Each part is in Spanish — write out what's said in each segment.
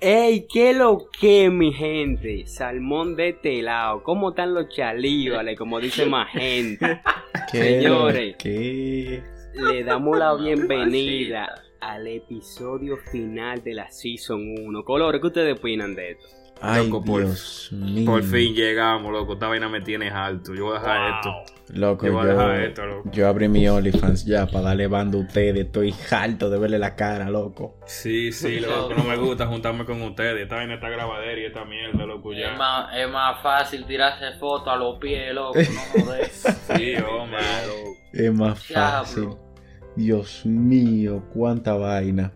¡Ey, qué lo que, mi gente! Salmón de este lado. ¿Cómo están los chalíbales? Como dice más gente. Señores, ¿Qué? le damos la bienvenida al episodio final de la Season 1. Colores, ¿qué ustedes opinan de esto? Ay, Loco, por- Dios mío. Por fin llegamos, loco. Esta vaina me tienes alto. Yo voy a dejar esto. Loco, Yo yo, voy a dejar esto, loco. yo abrí mi OnlyFans ya para darle bando a ustedes. Estoy harto de verle la cara, loco. Sí, sí, loco. No me gusta juntarme con ustedes. Esta vaina está grabadera y esta mierda, loco, ya. Es más, es más fácil tirarse fotos a los pies, loco, no joder. Sí, hombre. Es más fácil. Dios mío, cuánta vaina.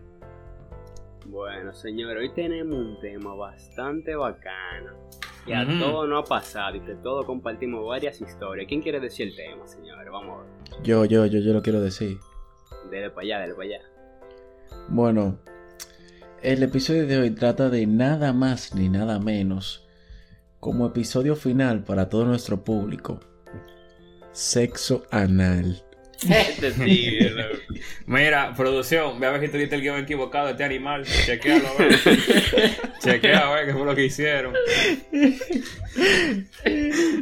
Bueno, señores, hoy tenemos un tema bastante bacano. Que a Ujú. todos nos ha pasado y que todos compartimos varias historias. ¿Quién quiere decir el tema, señores? Vamos a ver. Yo, yo, yo, yo lo quiero decir. Dele para allá, dele para allá. Bueno, el episodio de hoy trata de nada más ni nada menos como episodio final para todo nuestro público. Sexo anal. Este tigre, loco. Mira, producción, ve a ver si tuviste el guion equivocado de este animal. Chequealo a ver. Chequea a ver qué fue lo que hicieron.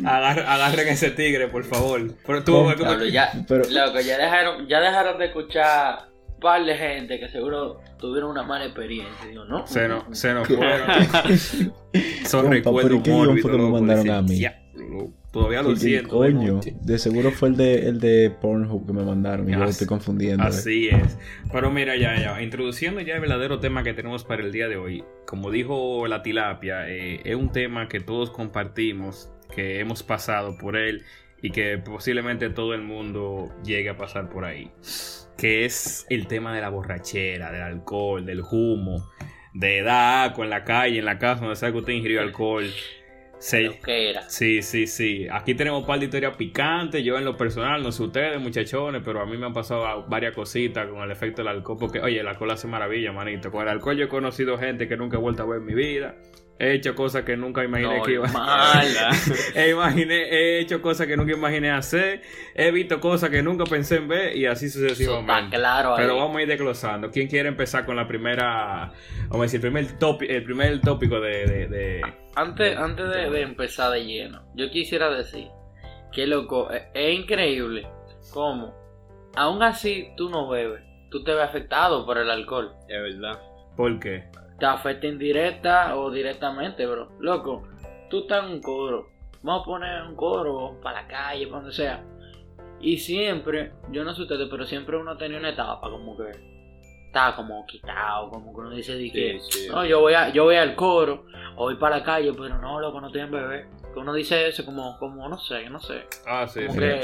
Agar- agarren ese tigre, por favor. Pero tú, ¿Cómo? Diablo, ya, Pero- loco, ya dejaron, ya dejaron de escuchar un par de gente que seguro tuvieron una mala experiencia, digo, ¿no? Se nos, se nos fueron. Son recuerdos pero ¿y qué guion mórbidos, fue que me loco, mandaron a mí? "Ya, loco, Todavía lo ¿Qué siento. coño, noche". de seguro fue el de, el de Pornhub que me mandaron y yo lo Así- estoy confundiendo. eh. Así es. Pero mira, ya, ya, introduciendo ya el verdadero tema que tenemos para el día de hoy. Como dijo la tilapia, eh, es un tema que todos compartimos, que hemos pasado por él y que posiblemente todo el mundo llegue a pasar por ahí. Que es el tema de la borrachera, del alcohol, del humo, de agua en la calle, en la casa, donde sea que usted ingirió alcohol. Se- Lo que era. Sí, sí, sí. Aquí tenemos un par de historias picantes. Yo en lo personal, no sé ustedes, muchachones, pero a mí me han pasado varias cositas con el efecto del alcohol. Porque, oye, el alcohol hace maravilla, manito. Con el alcohol yo he conocido gente que nunca he vuelto a ver en mi vida. He hecho cosas que nunca imaginé que iba Normal. he, imaginé, he hecho cosas que nunca imaginé hacer. He visto cosas que nunca pensé en ver y así sucesivamente. claro ahí. Pero vamos a ir desglosando. ¿Quién quiere empezar con la primera, vamos a decir, el primer, topi- el primer tópico de- de- de, Antes, antes de, de empezar de lleno, yo quisiera decir que loco, es, es increíble cómo, aún así tú no bebes, tú te ves afectado por el alcohol. Es verdad. ¿Por qué? Te afecta indirecta o directamente, bro. Loco, tú estás en un coro, vamos a poner un coro para la calle, para donde sea. Y siempre, yo no sé ustedes, pero siempre uno tenía una etapa como que estaba como quitado, como que uno dice de que, Sí, sí. no, yo voy, a, yo voy al coro o voy para la calle, pero no, loco, no estoy en bebé. Que uno dice eso como, como no sé, no sé. Ah, sí, Como sí. que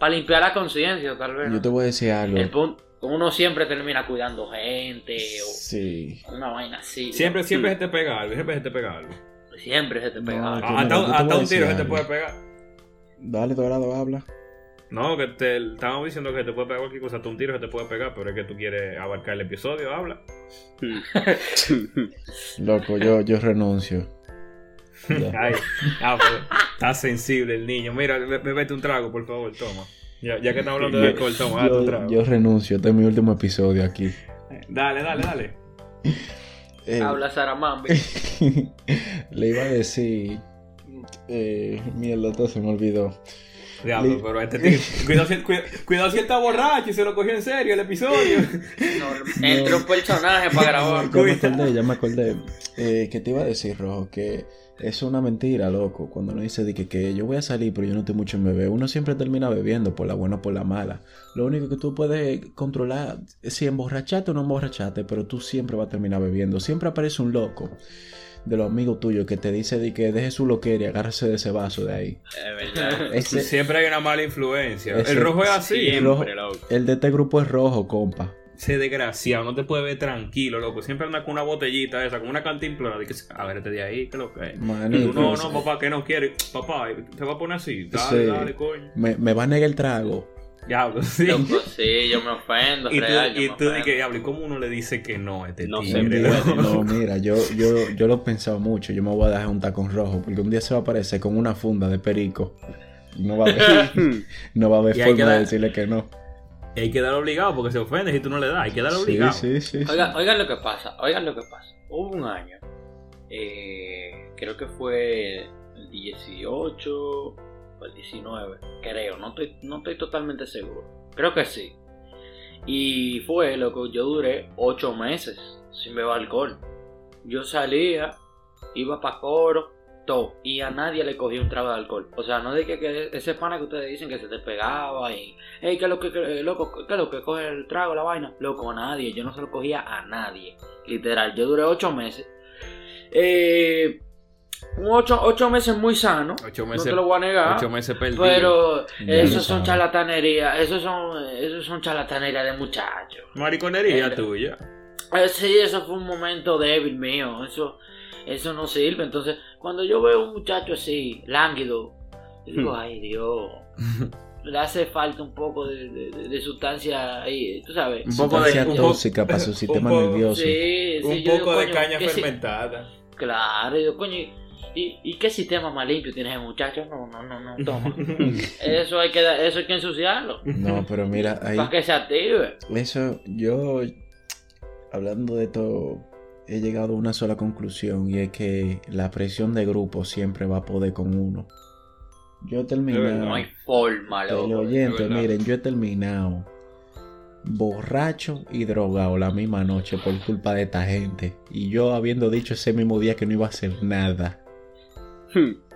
para limpiar la conciencia, tal vez. Yo te voy a decir algo. El punto, uno siempre termina cuidando gente Sí. o una vaina así. Siempre, ¿no? siempre se te pega algo, siempre se te pega algo. Siempre se te pega. No, algo. Ah, hasta un tiro se te puede pegar. Dale, Dorado, habla. No, que te estábamos diciendo que te puede pegar cualquier cosa, hasta un tiro se te puede pegar, pero es que tú quieres abarcar el episodio, habla. Loco, yo, yo renuncio. Ay, ah, está sensible el niño. Mira, be- bebete un trago, por favor, toma. Ya, ya que estamos hablando de alcohol, toma, Yo, trago. yo renuncio, este es mi último episodio aquí. Dale, dale, dale. Eh, Habla Saramambi. le iba a decir. Eh, mierda, todo se me olvidó. Diablo, Li- pero este tío. Cuidado si, cuida- cuidado si él está borracho y se lo cogió en serio el episodio. No, Entra un personaje para grabar. Ya me acordé, ya me acordé. Eh, que te iba a decir, Rojo, que es una mentira, loco. Cuando uno dice de que, que yo voy a salir, pero yo no estoy mucho en beber, uno siempre termina bebiendo, por la buena o por la mala. Lo único que tú puedes controlar es si emborracharte o no emborracharte, pero tú siempre vas a terminar bebiendo. Siempre aparece un loco de los amigos tuyos que te dice de que deje su loquera y agárrese de ese vaso de ahí. Es verdad. Ese, Siempre hay una mala influencia. Ese- el rojo es así. Siempre, rojo. loco. el de este grupo es rojo, compa. Ese desgraciado, no te puede ver tranquilo, loco. Siempre anda con una botellita esa, con una cantimplora. De que, a ver, este de ahí, ¿qué es lo que es? Mano, Y tú, no, no, papá, que no quiere. Papá, te va a poner así. Dale, Sí. dale, coño. Me, me va a negar el trago. Diablo, sí. Loco, sí, yo me ofendo, Y tú, real, y tú ofendo. que, diablo, ¿y cómo uno le dice que no a este No se tigre? puede. loco? No, mira, yo, yo, yo lo he pensado mucho. Yo me voy a dejar un tacón rojo porque un día se va a aparecer con una funda de perico. No va a haber, no va a haber forma que de dar- decirle que no. Y hay que dar obligado porque se ofende si tú no le das. Hay que dar obligado. Sí, sí, sí. sí. Oigan, oigan lo que pasa, oigan lo que pasa. Hubo un año eh, creo que fue el 18 el 19, creo, no estoy, no estoy totalmente seguro. Creo que sí. Y fue lo que yo duré 8 meses sin beber alcohol. Yo salía, iba para coro, todo, y a nadie le cogía un trago de alcohol. O sea, no de que, que ese pana que ustedes dicen que se te pegaba y, hey, ¿qué es lo que, que- loco, qué es lo que coge el trago, la vaina? Loco, a nadie, yo no se lo cogía a nadie. Literal, yo duré 8 meses. Eh, ocho, ocho meses muy sano. Ocho No meses, te lo voy a negar. ocho meses perdidos. Pero lo son sabes. charlatanería, esos son, esos son charlatanería de muchachos. Mariconería Eh, tuya. Eh, sí, eso fue un momento débil mío, eso, eso no sirve. Entonces, cuando yo veo un muchacho así, lánguido, yo digo, Hmm. ay Dios, le hace falta un poco de, de- sustancia ahí, tú sabes. Un poco de- Sustancia un tóxica para su sistema poco- nervioso. Sí, sí, Un digo, poco de coño, caña fermentada. Claro, yo, coño, ¿y, y qué sistema más limpio tiene ese muchacho? No, no, no, no, toma. eso, hay que, eso hay que ensuciarlo. No, pero mira, ahí, Para que se active. eso, yo, hablando de esto, he llegado a una sola conclusión y es que la presión de grupo siempre va a poder con uno. Yo terminado, No hay forma, loco. verdad. miren, yo he terminado borracho y drogado la misma noche por culpa de esta gente. Y yo habiendo dicho ese mismo día que no iba a hacer nada.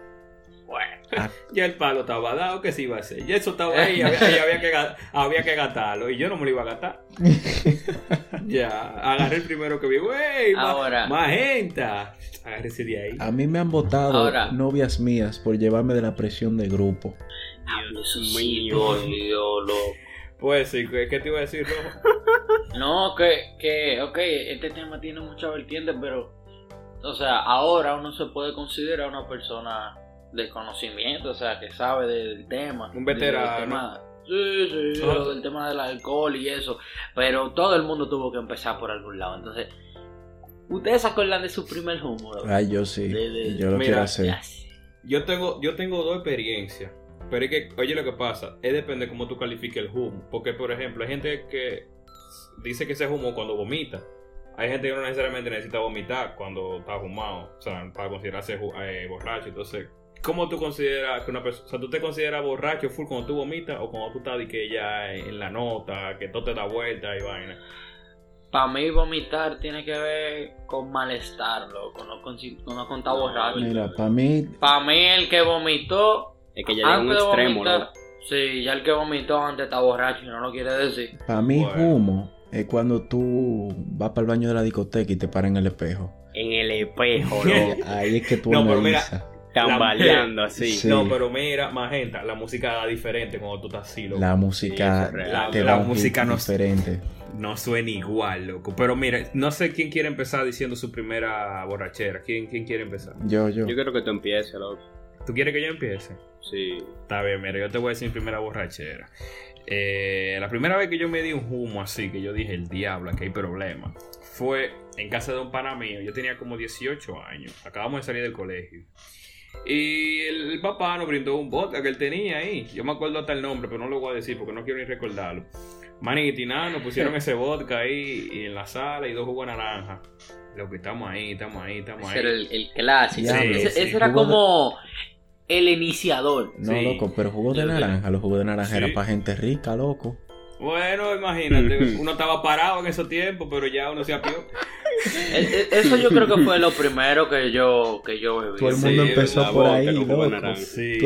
Bueno, Ya el palo estaba dado que se iba a hacer. Ya eso estaba ahí, había, y había que, había que gastarlo. Y yo no me lo iba a gastar. ya, agarré el primero que vi. ¡Wey! ma- Ahora. Magenta. Agárrese de ahí. A mí me han votado Ahora. novias mías por llevarme de la presión de grupo. Dios sí mío. loco. Pues sí, ¿qué, qué te iba a decir, Rojo? No, que, que, ok, este tema tiene muchas vertientes, pero, o sea, ahora uno se puede considerar una persona de conocimiento, o sea, que sabe del tema. Un veterano. Del tema- sí, sí, lo del tema del alcohol y eso, pero todo el mundo tuvo que empezar por algún lado, entonces, ¿ustedes se acuerdan de su primer humo? Ay, yo sí. De- de- yo lo Mira, quiero hacer. Yo tengo, yo tengo dos experiencias. Pero es que, oye, lo que pasa, es depende de cómo tú califiques el humo. Porque, por ejemplo, hay gente que dice que se humo cuando vomita. Hay gente que no necesariamente necesita vomitar cuando está fumado. O sea, para considerarse eh, borracho. Entonces, ¿cómo tú consideras que una persona... O sea, ¿tú te consideras borracho full cuando tú vomitas o cuando tú estás de que ya en la nota, que todo te da vuelta y vaina? Para mí vomitar tiene que ver con malestar, loco, no con, no con estar borracho. Mira, para mí, Para mí el que vomitó Es que ya llega a un extremo, vomitar, loco. sí, ya el que vomitó antes está borracho y no lo quiere decir. para mí Bueno. humo es cuando tú vas para el baño de la discoteca y te paran en el espejo. En el espejo, loco. Ahí es que tú No, pero mira, analizas. Tambaleando así. Sí. No, pero mira, magenta, la música da diferente cuando tú estás así, loco. La música Sí, te La da un música no- diferente. No suena igual, loco. Pero mira, no sé quién quiere empezar diciendo su primera borrachera. ¿Quién, quién quiere empezar? Yo, yo. Yo quiero que tú empieces, loco. ¿Tú quieres que yo empiece? Sí. Está bien, mira, yo te voy a decir mi primera borrachera. Eh, la primera vez que yo me di un humo así, que yo dije, el diablo, aquí hay problema, fue en casa de un pana mío. Yo tenía como 18 años. Acabamos de salir del colegio. Y el, el papá nos brindó un vodka que él tenía ahí. Yo me acuerdo hasta el nombre, pero no lo voy a decir porque no quiero ni recordarlo. Manito y nos pusieron ese vodka ahí y en la sala y dos jugos de naranja. Lo que estamos ahí, estamos ahí, estamos Ese ahí. era el, el clásico. Ese, sí. ese era como el iniciador. No, Sí. loco, pero jugo de naranja. Los jugos de naranja Sí. eran para gente rica, loco. Bueno, imagínate, uno estaba parado en esos tiempos, pero ya uno se apió. Eso yo creo que fue lo primero que yo, que yo bebí. Todo el Sí, mundo empezó por boca, ahí, loco. Todo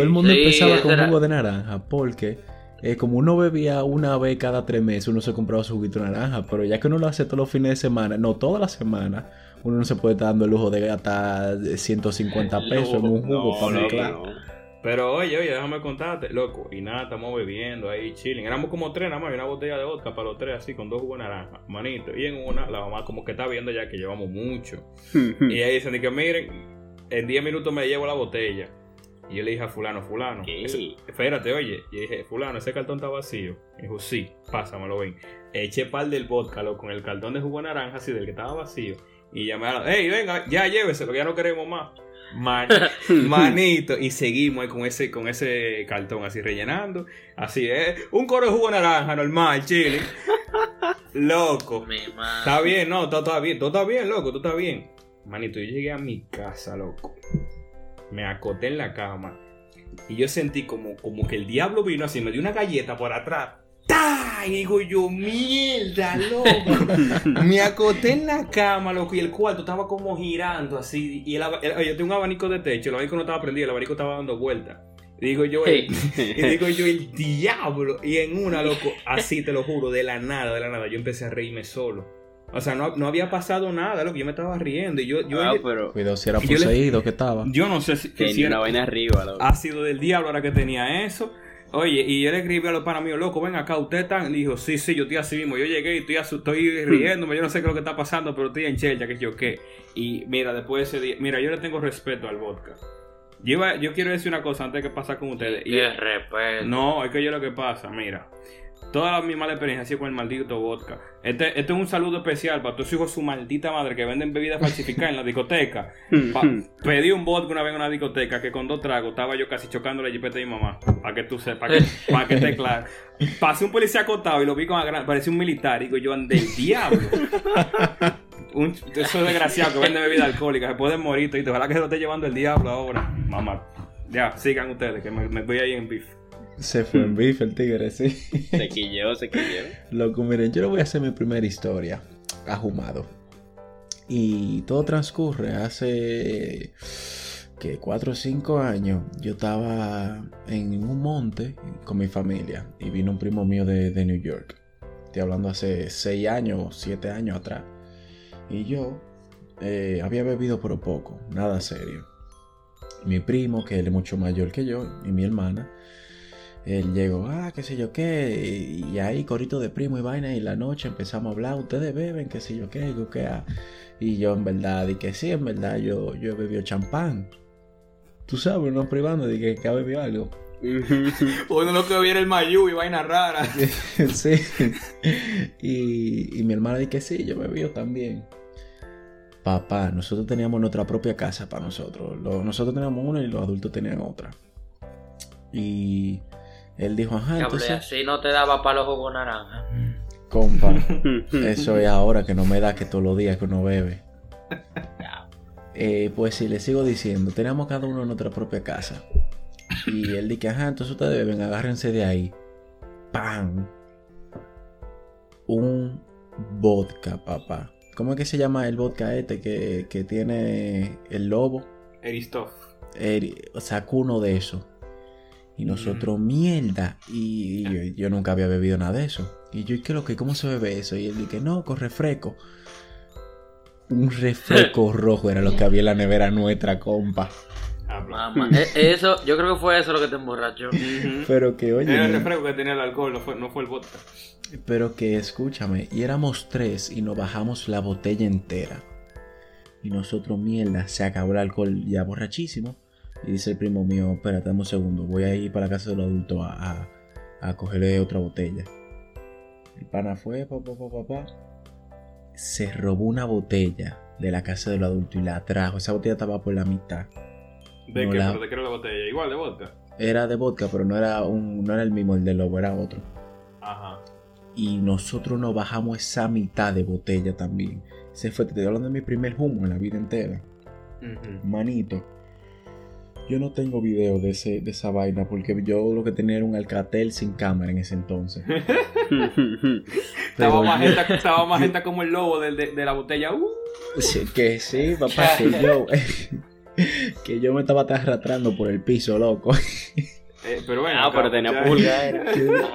el mundo Sí, empezaba con era- jugo de naranja porque eh, como uno bebía una vez cada tres meses, uno se compraba su juguito de naranja, pero ya que uno lo hace todos los fines de semana, no todas las semanas, uno no se puede estar dando el lujo de gastar 150 pesos en un jugo No, para loco, mezclar. no. Pero oye, oye, déjame contarte, loco. Y nada, estamos bebiendo ahí, chilling. Éramos como tres nada más, y una botella de vodka para los tres, así, con dos jugos de naranja, manito. Y en una, la mamá como que está viendo ya que llevamos mucho. Y ahí dicen que miren, en 10 minutos me llevo la botella. Y yo le dije a fulano, fulano, ¿Qué? ese- espérate, oye. Y dije, fulano, ese cartón está vacío. Y dijo, sí, pásamelo, ven. Eché par del vodka, loco, con el cartón de jugo de naranja, así, del que estaba vacío. Y llamé a la, hey, venga, ya lléveselo, que ya no queremos más. Man- manito, y seguimos con ese, con ese cartón así rellenando. Así, eh, un coro de jugo naranja, normal, chile. Loco. Está bien, no, todo está bien, todo está bien, loco, todo está bien. Manito, yo llegué a mi casa, loco. Me acoté en la cama. Y yo sentí como, como que el diablo vino así, me dio una galleta por atrás. ¡Ta! Y digo yo, mierda, loco. me acoté en la cama, loco, y el cuarto estaba como girando así. Y el, el, yo tengo un abanico de techo, el abanico no estaba prendido, el abanico estaba dando vueltas. Y digo yo, el, y digo yo, el diablo. Y en una, loco, así te lo juro, de la nada, de la nada, yo empecé a reírme solo. O sea, no, no había pasado nada, lo que yo me estaba riendo. Y yo, yo Ah, pero. Cuidado si era poseído que estaba. Yo no sé si, Que si era- una vaina arriba, loco. ha sido del diablo ahora que tenía eso. Oye, y yo le escribí a los panas míos, loco, ven acá, usted está. Le dijo, sí, sí, yo estoy así mismo. Yo llegué y estoy, estoy riéndome, yo no sé qué es lo que está pasando, pero estoy en chelcha, que yo qué. Y mira, después de ese día, mira, yo le tengo respeto al vodka. Yo, iba- yo quiero decir una cosa antes de que pasa con ustedes. Y- respeto. no, es que yo lo que pasa, mira. Toda mi mala experiencia ha sido con el maldito vodka. Este, este es un saludo especial para todos hijos de su maldita madre que venden bebidas falsificadas en la discoteca. Pa- pedí un vodka una vez en una discoteca que con dos tragos estaba yo casi chocando la jipeta de mi mamá. Para que tú sepas, para que, para que esté claro. Pasé un policía acotado y lo vi con agran- parecía un militar. Y digo yo, ande el diablo. Un, esos desgraciados que venden bebida alcohólica se pueden morir. Y ojalá que se lo esté llevando el diablo ahora. Mamá. Ya, sigan ustedes, que me, me voy ahí en beef. Se fue en bife el tigre, sí. Se quilló, se quilló. Loco, miren, yo le voy a hacer mi primera historia. Ahumado. Y todo transcurre hace que 4 o 5 años. Yo estaba en un monte con mi familia y vino un primo mío de, de New York. Estoy hablando hace 6 años, 7 años atrás. Y yo eh, había bebido pero poco, nada serio. Mi primo, que él es mucho mayor que yo, y mi hermana, él llegó, ah, qué sé yo qué, y ahí corito de primo y vaina, y la noche empezamos a hablar, ustedes beben, qué sé yo qué, y qué, ah. y yo en verdad, que sí, en verdad, yo, yo he bebido champán. Tú sabes, no privando de que, ha bebido algo. Uno lo que viene el mayú y vaina rara. sí. Y, y mi hermana dice que sí, yo vio también. Papá, nosotros teníamos nuestra propia casa para nosotros. Nosotros teníamos una y los adultos tenían otra. Y él dijo, ajá, entonces, así no te daba para los jugos naranja. compa, eso es ahora que no me da que todos los días que uno bebe. Eh, pues si le sigo diciendo, tenemos cada uno nuestra propia casa. Y él dice, ajá, entonces ustedes beben, agárrense de ahí. ¡Pam! Un vodka, papá. ¿Cómo es que se llama el vodka este que, que tiene el lobo? Eristoff. Eri- sacó uno de esos. Y nosotros, mierda. Y, y yo, yo nunca había bebido nada de eso. Y yo, ¿y qué lo que? ¿Cómo se bebe eso? Y él dije, no, con refresco. Un refresco rojo era lo que había en la nevera nuestra, compa. Mamá, e- eso, yo creo que fue eso lo que te emborrachó. Pero que, oye, Era el no- refresco que tenía el alcohol, no fue, no fue el vodka. pero que escúchame, y éramos tres y nos bajamos la botella entera. Y nosotros, mierda, se acabó el alcohol ya borrachísimo. Y dice el primo mío, espérate dame un segundo, voy a ir para la casa de los adultos a, a, a cogerle otra botella. El pana fue, papá, papá, papá. Se robó una botella de la casa de los adultos y la trajo. Esa botella estaba por la mitad. ¿De No qué? la- ¿Pero de qué era la botella? Igual de vodka. Era de vodka, pero no era, un, no era el mismo, el de lobo, era otro. Ajá. y nosotros nos bajamos esa mitad de botella también. Se fue, te estoy hablando de mi primer humo en la vida entera. Manito. Yo no tengo video de, ese, de esa vaina porque yo lo que tenía era un Alcatel sin cámara en ese entonces. Estaba gente, estaba más gente como el lobo del- de, de la botella. Uh. Sí, que sí, papá, que yo, que yo me estaba arrastrando por el piso, loco. Eh, pero bueno. Ah, pero tenía pulga.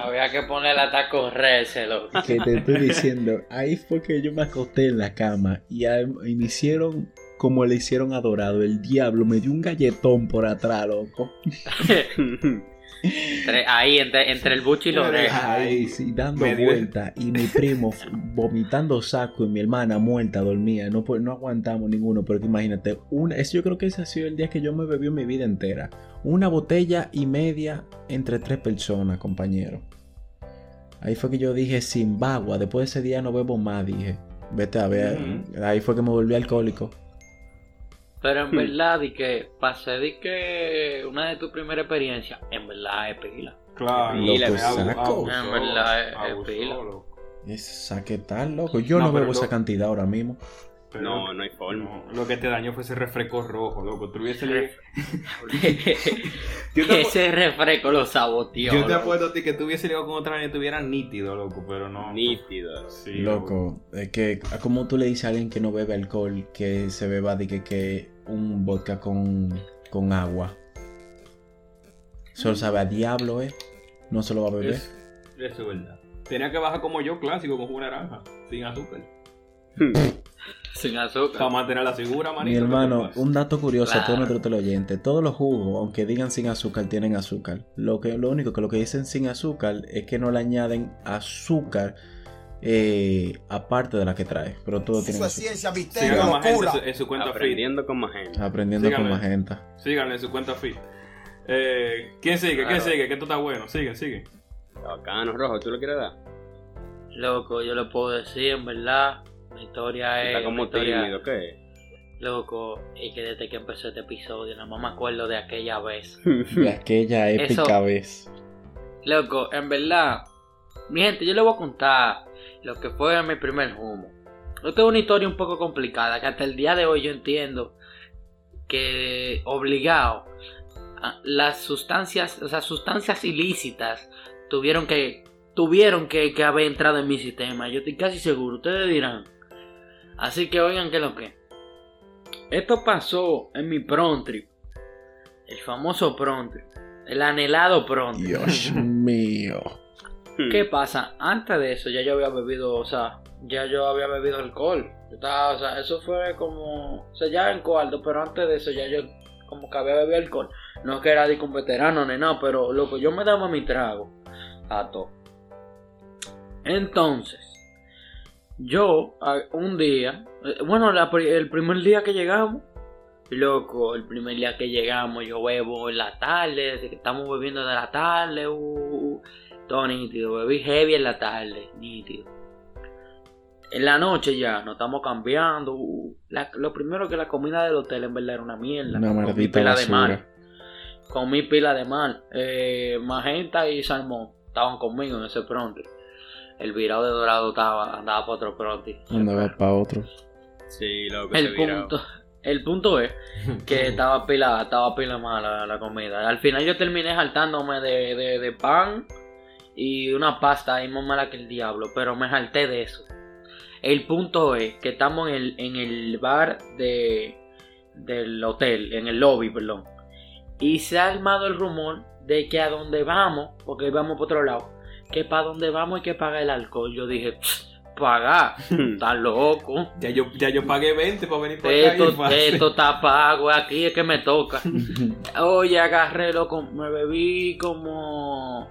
Había que ponerla hasta correrse, loco. que te estoy diciendo, ahí fue que yo me acosté en la cama y, a- y me hicieron como le hicieron a Dorado. El diablo me dio un galletón por atrás, loco. Entre- ahí, entre, entre el bucho y la oreja. Ay, sí, dando Me dio- vueltas. Y mi primo vomitando saco y mi hermana muerta, dormía. No, pu- no aguantamos ninguno, pero que imagínate, una, ese yo creo que ese ha sido el día que yo me bebí mi vida entera. Una botella y media entre tres personas, compañero. Ahí fue que yo dije, sin bagua, después de ese día no bebo más, dije. Vete a ver. Ahí fue que me volví alcohólico. Pero en verdad, di que pasé, di que una de tus primeras experiencias, en verdad es pila. Claro. Y le Abu- saco. abusó, En verdad, es- es pila. loco. Tal, loco. Yo No, no, bebo esa cantidad ahora mismo. Pero No, no hay forma. no, lo que te dañó fue ese refresco rojo, loco. Te, apu- Ese refresco lo saboteó. yo te apuesto a ti que tú hubiese llegado con otra vaina y estuviera nítido, loco, pero no. Nítido. Sí, Loco, es que como tú le dices a alguien que no bebe alcohol que se beba de que, que un vodka con, con agua. Solo sabe a diablo, ¿eh? No se lo va a beber. Es- eso es verdad. Tenía que bajar como yo, clásico, con jugo naranja, sin azúcar. Sin azúcar. Para mantener la figura, manito. Mi ¿qué te hermano, un dato curioso a todos Claro. nuestros teleoyentes. Todos los jugos, aunque digan sin azúcar, tienen azúcar. Lo, que, lo único que lo que dicen sin azúcar es que no le añaden azúcar eh, aparte de la que trae. Pero todo tiene Eso es azúcar. ciencia, misterio, Síganlo más gente locura. en su, en su cuenta fit. Aprendiendo con más gente. Aprendiendo Síganme. con magenta. Síganle en su cuenta fit. Eh, ¿Quién sigue? ¿Quién Claro. sigue? Que esto está bueno. Sigue, sigue. Bacano, rojo, ¿tú lo quieres dar? Loco, yo le puedo decir, en verdad. Mi historia es. Está como historia- tímido, ¿qué? Loco, y que desde que empezó este episodio, nada más me acuerdo de aquella vez. De aquella épica Eso- vez. Loco, en verdad, mi gente, yo le voy a contar lo que fue mi primer humo. Esto es una historia un poco complicada, que hasta el día de hoy yo entiendo que obligado a- las sustancias, o sea, sustancias ilícitas tuvieron que tuvieron que, que haber entrado en mi sistema. Yo estoy casi seguro, ustedes dirán. Así que oigan que lo que. Esto pasó en mi prom trip. El famoso prom trip. El anhelado prom trip. Dios mío. ¿Qué pasa? Antes de eso ya yo había bebido, o sea, ya yo había bebido alcohol. Yo estaba, o sea, eso fue como, o sea, ya en cuarto, pero antes de eso ya yo como que había bebido alcohol. No es que era de un veterano ni nada, pero loco, yo me daba mi trago a todo. Entonces, yo un día, eh, bueno, la el primer día que llegamos, loco, el primer día que llegamos yo bebo en la tarde, que estamos bebiendo de la tarde, uh, uh, todo nítido, bebí heavy en la tarde, nítido. En la noche ya, nos estamos cambiando. uh, la- lo primero que la comida del hotel en verdad era una mierda. Una maldita pila de mal. Comí pila de mal. Eh, magenta y salmón estaban conmigo en ese pronto. El virado de dorado estaba, andaba para otro pronto. Andaba para otro. Sí, loco, El ese virado. punto, el punto es que estaba pila, estaba pila mala la comida. Al final yo terminé saltándome de, de, de pan y una pasta ahí más mala que el diablo, pero me salté de eso. El punto es que estamos en el, en el bar de, del hotel, en el lobby, perdón. Y se ha armado el rumor de que a donde vamos, porque vamos por otro lado, que para donde vamos hay que pagar el alcohol. Yo dije, pagar, está loco. Ya yo, ya yo pagué 20 para venir para acá. y Esto, fácil. esto está pago, aquí es que me toca. Oye, agarré, loco, me bebí como,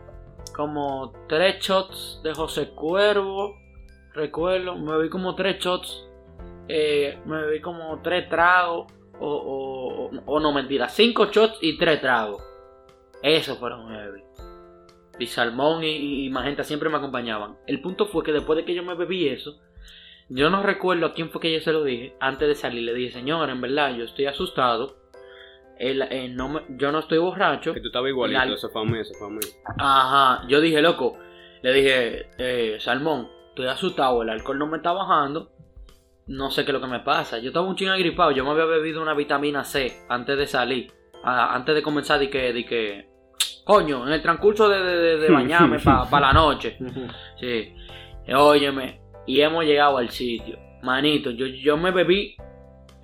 como tres shots de José Cuervo, recuerdo, me bebí como tres shots, eh, me bebí como tres tragos, o, o, no mentira, cinco shots y tres tragos. Eso fueron me bebí. Y Salmón y, y Magenta siempre me acompañaban. El punto fue que después de que yo me bebí eso, yo no recuerdo a quién fue que yo se lo dije. Antes de salir le dije, señor, en verdad, yo estoy asustado. El- eh, no me- yo no estoy borracho. Que tú estabas igualito, La- eso fue a mí, eso fue a mí. Ajá, yo dije, loco. Le dije, eh, Salmón, estoy asustado, el alcohol no me está bajando. No sé qué es lo que me pasa. Yo estaba un chingo agripado. Yo me había bebido una vitamina C antes de salir. Antes de comenzar, de que, de que. Coño, en el transcurso de, de, de- de bañarme para la noche. Sí. Óyeme. Y hemos llegado al sitio. Manito, yo, yo me bebí.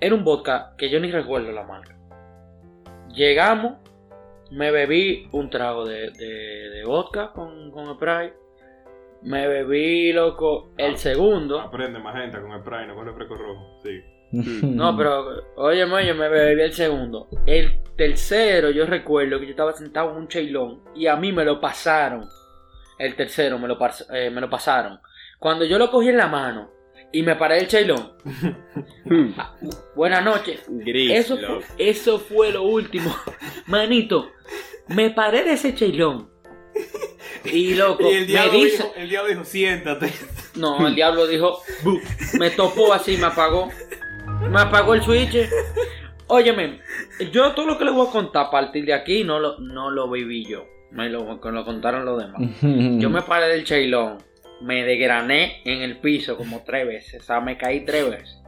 Era un vodka que yo ni recuerdo la marca. Llegamos. Me bebí un trago de, de, de vodka con, con Sprite. Me bebí, loco, el segundo. Aprende magenta con el Prime, no con el refresco rojo. Sí. No, pero, óyeme, yo me bebí el segundo. El tercero, yo recuerdo que yo estaba sentado en un chailón y a mí me lo pasaron. El tercero me lo, pas- eh, me lo pasaron. Cuando yo lo cogí en la mano y me paré del chailón. Buenas noches. Gris, Eso fue, eso fue lo último. Manito, me paré de ese chailón. Y loco, Y el me diablo, dice. dijo, el diablo dijo, siéntate. No, el diablo dijo, me topó así, me apagó. Me apagó el switch. Óyeme, yo todo lo que le voy a contar a partir de aquí no lo, no lo viví yo. Me lo, me lo contaron los demás. Yo me paré del chailón, me desgrané en el piso como tres veces, o sea, me caí tres veces.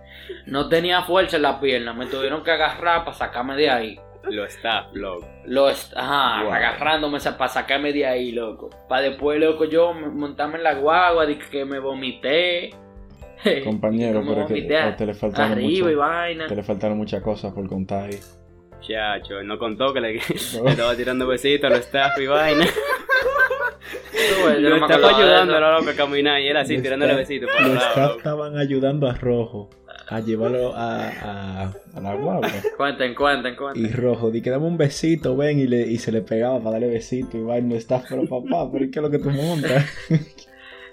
No tenía fuerza en la pierna, me tuvieron que agarrar para sacarme de ahí. Lo está, loco. Lo est- ajá, Wow. agarrándome para sacarme de ahí, loco. Para después, loco, yo montarme en la guagua, de que me vomité. Compañero, pero que a te le faltaron arriba y muchas vaina. te le faltaron muchas cosas por contar ahí. Chacho, él no contó que le, le estaba tirando besitos a los staff y vaina. Lo no estaba ayudando a loco a caminar y él así Los tirándole staff- besitos Los lado. staff loco. estaban ayudando a Rojo a llevarlo a, a, a la guagua. Cuenten, cuenten, cuenten. Y Rojo, di que dame un besito, ven, y, le, y se le pegaba para darle besito. Y vaina, está, pero papá, pero ¿qué es lo que tú montas?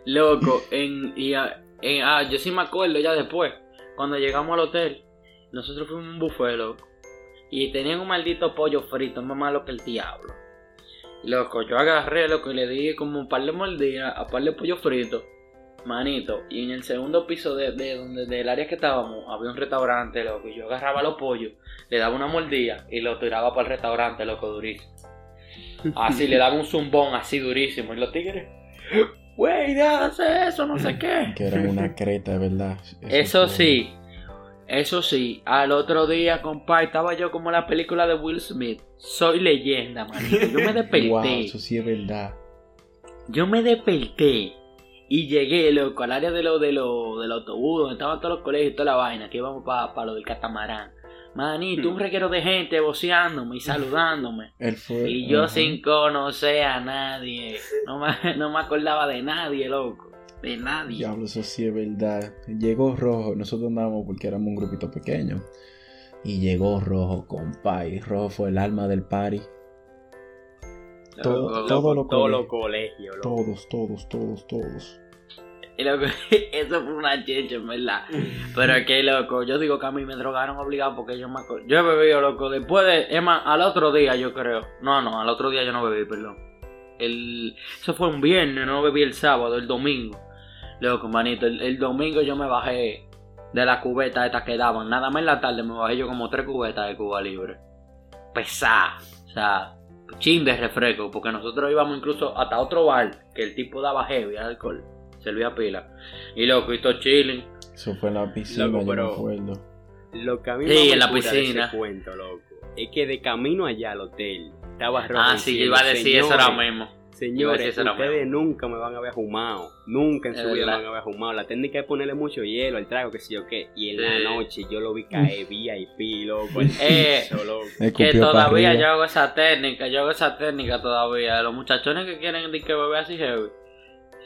Loco, en, y, ah, ah, yo sí me acuerdo ya después, cuando llegamos al hotel, nosotros fuimos a un buffet, loco, y tenían un maldito pollo frito, más malo que el diablo. Loco, yo agarré, loco, y le di como un par de mordidas a par de pollo frito, manito, y en el segundo piso de, de donde del área que estábamos, había un restaurante, loco, y yo agarraba los pollos, le daba una mordida y lo tiraba para el restaurante, loco, durísimo. Así, le daba un zumbón así durísimo, y los tigres... Güey, hacer eso, no sé qué. que era una creta, de verdad. Eso fue- sí, eso sí, al otro día, compadre, estaba yo como la película de Will Smith. Soy leyenda, manito. Yo me desperté. Wow, eso sí es verdad. Yo me desperté y llegué, loco, al área de lo, de lo, del autobús, donde estaban todos los colegios y toda la vaina, que íbamos para lo del catamarán. Manito, un reguero de gente voceándome y saludándome. Fue. Y yo sin conocer a nadie. No me, no me acordaba de nadie, loco. De nadie. Diablo, eso sí es verdad. Llegó Rojo, nosotros andábamos porque éramos un grupito pequeño. Y llegó Rojo, compadre. Rojo fue el alma del party. Todo, Loco, todo lo Todos los colegio. colegios, loco. Todos, todos, todos, todos. Y loco, eso fue una checha, en verdad. Pero que, loco, yo digo que a mí me drogaron obligado porque yo me. Yo he bebido, loco, después de. Es más, al otro día, yo creo. No, no, al otro día yo no bebí, perdón. El, eso fue un viernes, no bebí el sábado, el domingo. Loco, manito, el, domingo yo me bajé de la cubeta esta que daban. Nada más en la tarde me bajé yo como tres cubetas de Cuba Libre. Pesada. O sea, chin de refresco. Porque nosotros íbamos incluso hasta otro bar que el tipo daba heavy alcohol. Servía pila. Y loco, y todo chilling. Eso fue en la piscina, Loco, yo pero- me acuerdo. Lo que a mí Sí, en la piscina. ese cuento, loco, es que de camino allá al hotel estaba rojo. Ah, sí, yo iba a decir eso ahora mismo. A decir Señores, eso ustedes mismo. nunca me van a ver fumado. Nunca en Es su vida me van a ver fumado. La técnica es ponerle mucho hielo al trago, que sé yo qué. Y en Sí. la noche yo lo vi caer VIP, loco. El Eh, piso, loco. Que todavía yo hago esa técnica, yo hago esa técnica todavía. Los muchachones que quieren de que bebé así heavy,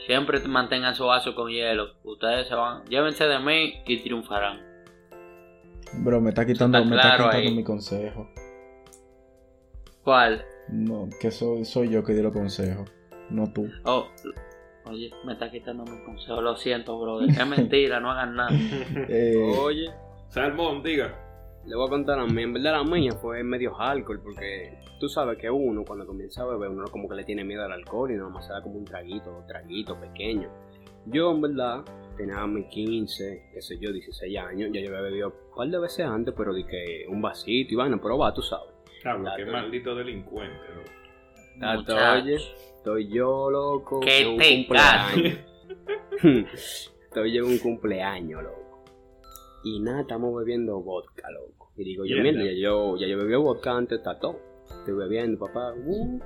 siempre mantengan su vaso con hielo. Ustedes se van, llévense de mí y triunfarán. Bro, me está quitando, Está me está quitando mi consejo. ¿Cuál? No, que soy, soy yo que di los consejos. No tú. Oh, oye, me está quitando mi consejo, lo siento, brother. Es mentira, no hagan nada. Eh, Oye, Salmón, diga. Le voy a contar a mí. En verdad, la mía fue medio alcohol, porque tú sabes que uno, cuando comienza a beber, uno como que le tiene miedo al alcohol y nada más se da como un traguito, un traguito pequeño. Yo, en verdad, tenía mis 15, qué sé yo, 16 años. Ya yo había bebido un par de veces antes, pero di que un vasito y vaina, pero va, tú sabes. Claro, qué maldito delincuente. loco. Tato, oye, estoy yo, loco. ¿Qué un te cumpleaños. estoy yo en un cumpleaños, loco. Y nada, estamos bebiendo vodka, loco. Y digo yo, mierda, ya yo, ya yo bebí vodka antes, está todo. Estoy bebiendo, papá. uh.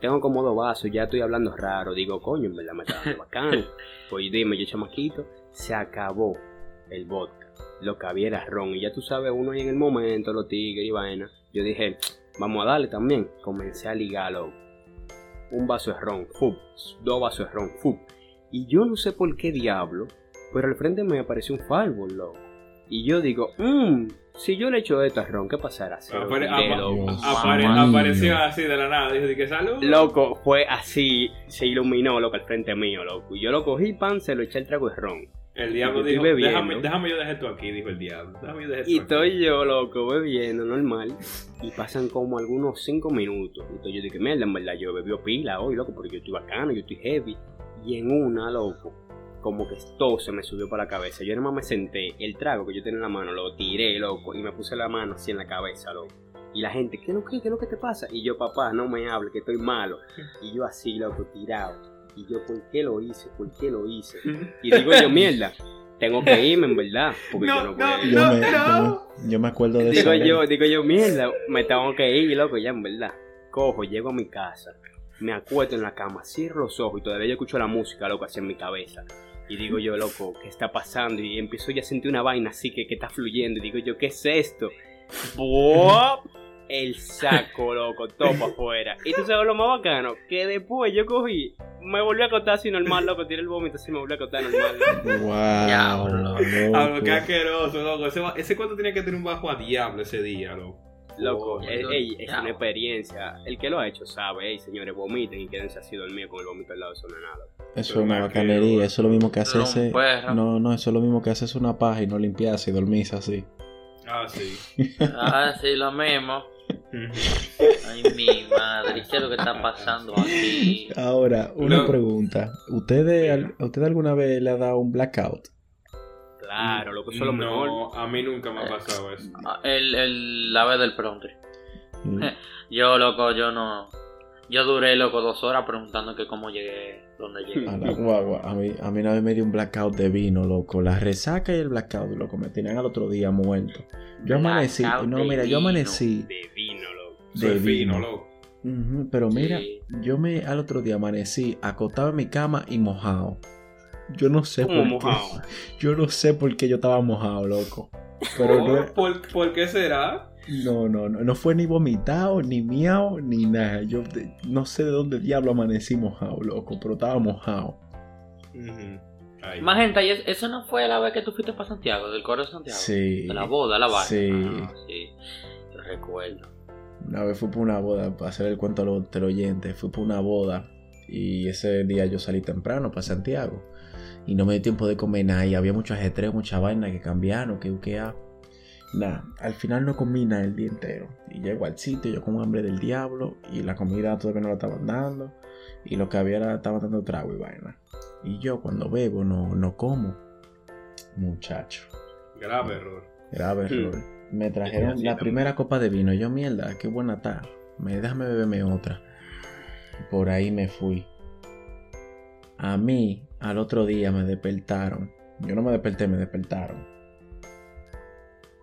Tengo como dos vasos, ya estoy hablando raro. Digo, coño, en verdad me está dando bacán. pues dime, yo chamaquito, se acabó el vodka. Lo que había era ron. Y ya tú sabes, uno ahí en el momento, los tigres y vaina. Yo dije, vamos a darle también. Comencé a ligar, loco. Un vaso de ron, ¡fup! Dos vasos de ron, ¡fup! Y yo no sé por qué diablo, pero al frente me apareció un fireball, loco. Y yo digo, mmm, si yo le echo esto a ron, ¿qué pasará? Apare- apareció así de la nada. Dijo, que salud. Loco, fue así, se iluminó, loco, al frente mío, loco. Y yo lo cogí, pan, se lo eché el trago de ron. El diablo dijo, déjame, déjame yo dejar esto aquí, dijo el diablo. Déjame yo dejar esto Y aquí. estoy yo, loco, bebiendo normal. Y pasan como algunos 5 minutos. Entonces yo dije, mierda, en verdad, yo bebió pila hoy, loco, porque yo estoy bacano, yo estoy heavy. Y en una, loco, como que todo se me subió para la cabeza. Yo nada más me senté, el trago que yo tenía en la mano, lo tiré, loco, y me puse la mano así en la cabeza, loco. Y la gente, ¿qué es lo que, qué es lo que te pasa? Y yo, papá, no me hable, que estoy malo. Y yo así, loco, tirado. Y yo, ¿por qué lo hice? ¿Por qué lo hice? Y digo yo, mierda, tengo que irme, en verdad. Porque No, yo no, puedo. Yo, No, me, no. yo me- yo me acuerdo de Digo esa yo, digo yo, mierda, me tengo que ir, loco, ya en verdad. Cojo, llego a mi casa, me acuesto en la cama, cierro los ojos y todavía yo escucho la música, loco, así en mi cabeza. Y digo yo, loco, ¿qué está pasando? Y empiezo ya a sentir una vaina así que, que está fluyendo. Y digo yo, ¿qué es esto? ¡Buop! El saco, loco, todo para afuera. Y tú sabes lo más bacano, que después yo cogí, me volví a acostar así normal, loco, tiré el vómito así, me volví a acostar normal. Wow, Diablo. Ah, loco. qué asqueroso, loco. Ese, ese cuento tenía que tener un bajo a diablo ese día, loco. Loco, Oh, ey, es una experiencia. El que lo ha hecho sabe, ey, señores, vomiten y quédense así dormidos con el vómito al lado, no es nada. Eso es una que- bacanería, eso es lo mismo que hacerse. No, no, eso es lo mismo que hacerse una paja y no limpiarse y dormirse así. Ah, sí. Ah, sí, lo mismo. Ay, mi madre, ¿qué es lo que está pasando aquí? Ahora, una No. pregunta. ¿Ustedes, al- ¿a usted alguna vez le ha dado un blackout? Claro, loco, eso es lo mejor. No, a mí nunca me ha pasado eso. Ah, El, el, la vez del pronto. Mm. Yo, loco, yo no. Yo duré, loco, dos horas preguntando que cómo llegué, dónde llegué. A la guagua. A mí, a mí una vez me dio un blackout de vino, loco. La resaca y el blackout, loco, me tenían al otro día muerto. Yo amanecí. Blackout No, mira, yo amanecí. De vino, loco. De vino. loco. Pero mira, Sí. yo me al otro día amanecí acostado en mi cama y mojado. Yo no sé ¿Cómo por mojado? qué. Yo no sé por qué yo estaba mojado, loco. Pero no, ¿Por, ¿Por qué será? no, no, no, no fue ni vomitado, ni miau, ni nada. Yo de- no sé de dónde diablo amanecí mojado, loco, pero estaba mojado. Ay. Magenta, ¿y es- eso no fue la vez que tú fuiste para Santiago, del coro de Santiago? Sí. De la boda, la vaina. Sí. Ah, sí. Yo recuerdo. Una vez fui por una boda, para hacer el cuento a los teleoyentes, fui por una boda y ese día yo salí temprano para Santiago y no me dio tiempo de comer nada y había mucho ajetreo, mucha vaina que cambiaron, que que ah. Nada, al final no comí nada el día entero y llego al sitio yo con hambre del diablo y la comida todavía no la estaban dando y lo que había era estaban dando trago y vaina. Y yo cuando bebo no, no como. Muchacho. Grave error. Grave error. Me trajeron la también. primera copa de vino. Yo, mierda, qué buena está. Me, déjame beberme otra. Por ahí me fui. A mí, al otro día me despertaron. Yo no me desperté, me despertaron.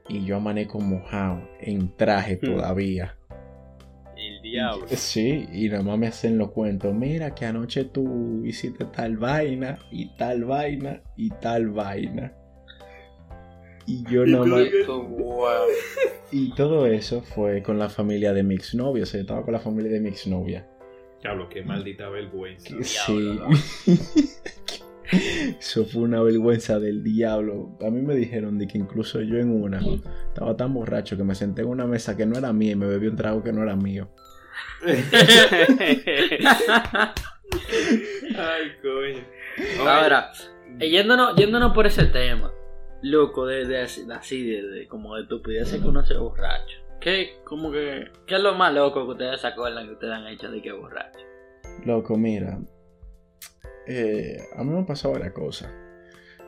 Y yo amanezco mojado, en traje Hmm. todavía. El diablo. Sí, y nada más me hacen los cuentos. Mira que anoche tú hiciste tal vaina, y tal vaina, y tal vaina. Y yo nada más... Wow. Y todo eso fue con la familia de mi exnovia. O sea, yo estaba con la familia de mi exnovia. Diablo, qué maldita vergüenza. Sí. Eso fue una vergüenza del diablo. A mí me dijeron de que incluso yo en una estaba tan borracho que me senté en una mesa que no era mía y me bebí un trago que no era mío. Ay, coño. Oye, Ahora, eh, yéndonos, yéndonos por ese tema, loco, de, de así, de, así, de, de- como de estupideces que uno se borracho. ¿Qué, como que, ¿Qué es lo más loco que ustedes se acuerdan que ustedes han hecho de que borracho? Loco, mira. Eh, a mí me han pasado varias cosas.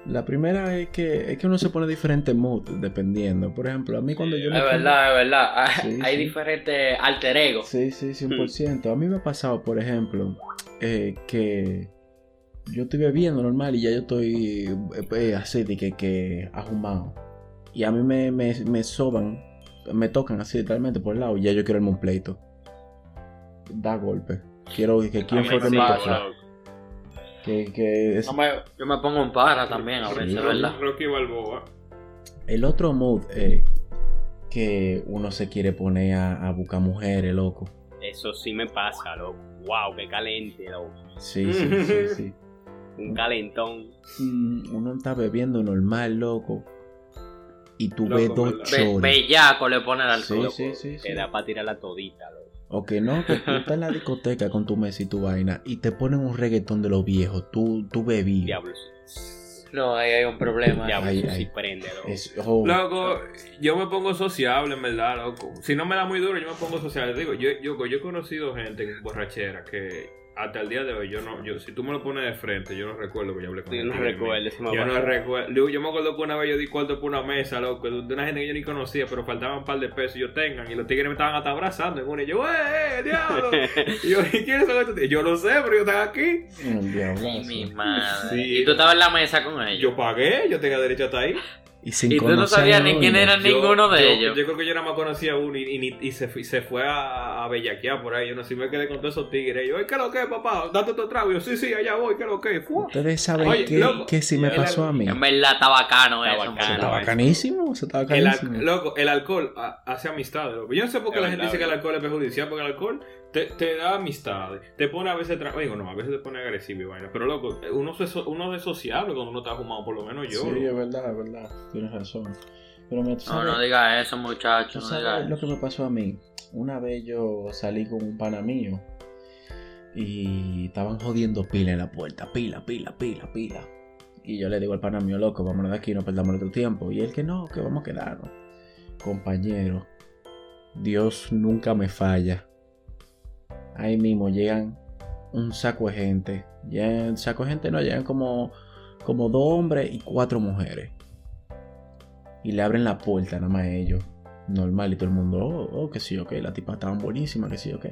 La primera es que, es que uno se pone diferente mood dependiendo. Por ejemplo, a mí cuando yo me Es pongo- verdad, es verdad. Hay, Sí, hay sí. diferentes alter egos. Sí, sí, 100%. A mí me ha pasado, por ejemplo, eh, que yo estoy bebiendo normal y ya yo estoy eh, así de que, que ahumado. Y a mí me, me, me soban, me tocan así literalmente por el lado y ya yo quiero darme un pleito. Da golpe. Quiero que quién fue que me tocó. Que, que es- No me- yo me pongo en para también a veces, Sí. ¿verdad? Rocky Balboa. El otro mood es que uno se quiere poner a, a buscar mujeres, loco. Eso sí me pasa, loco. Wow, qué caliente, loco. Sí, sí, sí, sí. Un calentón. Mm, uno está bebiendo normal, loco. Y tú Loco, ves dos ¿verdad? Be- bellaco le ponen al Sí, alcohol. sí, sí, sí. Te da para tirar la todita, loco. O que no, que tú estás en la discoteca con tu mesa y tu vaina y te ponen un reggaetón de los viejos. Tú, tú bebí. Diablo. No, ahí hay un problema. Diablo, Ay, eso ay. sí prende, loco. Es, oh, Loco, yo me pongo sociable, en verdad, loco. Si no me da muy duro, yo me pongo sociable. Digo, yo, yo, yo he conocido gente en borrachera que hasta el día de hoy, yo no, yo, si tú me lo pones de frente, yo no recuerdo que yo hablé con Yo no tigre, recuerdo, ese me Yo no recuerdo. Yo, me acuerdo que una vez yo di cuarto por una mesa, loco, de una gente que yo ni conocía, pero faltaban un par de pesos y yo tengan. Y los tigres me estaban hasta abrazando en una. Y yo, ¡eh, eh, diablo! y yo, ¿y quiénes son estos tigres? Yo lo sé, pero yo estaba aquí. Mi madre. Sí. Y tú estabas en la mesa con ellos. Yo pagué, yo tenía derecho hasta ahí. Y, sin Y tú no sabías ni quién era ninguno de yo, ellos. Yo creo que yo nada más conocía a uno y, y, y se, fue- se fue a, a bellaquear por ahí. Yo no sé, me quedé con todos esos tigres. Y yo, "Ay, ¿qué es lo que, papá? Date tu trago. Y yo, sí, sí, allá voy, ¿qué es lo que? Fua. Ustedes saben Oye, que, loco, que si me el- pasó a mí. En verdad está bacano Está eso, bacano. Eso mano. está bacanísimo, eso está El bacanísimo. loco, el alcohol hace amistades, loco. Yo no sé por qué Es la gente dice que el alcohol es perjudicial, porque el alcohol te, te da amistades, te pone a veces, tra- digo, no, a veces te pone agresivo y vaina, pero loco, uno, se, so- uno es sociable cuando uno está fumado, por lo menos yo. Sí, loco. es verdad, es verdad. Tienes razón. Pero me, No, no digas eso, ¿Tú muchacho. No sabes digas lo que me pasó a mí? Una vez yo salí con un pana mío y estaban jodiendo pila en la puerta, pila, pila, pila, pila. Y yo le digo al pana mío, loco, vámonos de aquí, no perdamos nuestro tiempo. Y él que no, que vamos a quedarnos. Compañero, Dios nunca me falla. Ahí mismo llegan un saco de gente. Llegan, saco de gente no, llegan como, como dos hombres y cuatro mujeres y le abren la puerta nada más a ellos. Normal, y todo el mundo, oh, oh, que sí, ok, la tipa estaban buenísima, que sí, ok.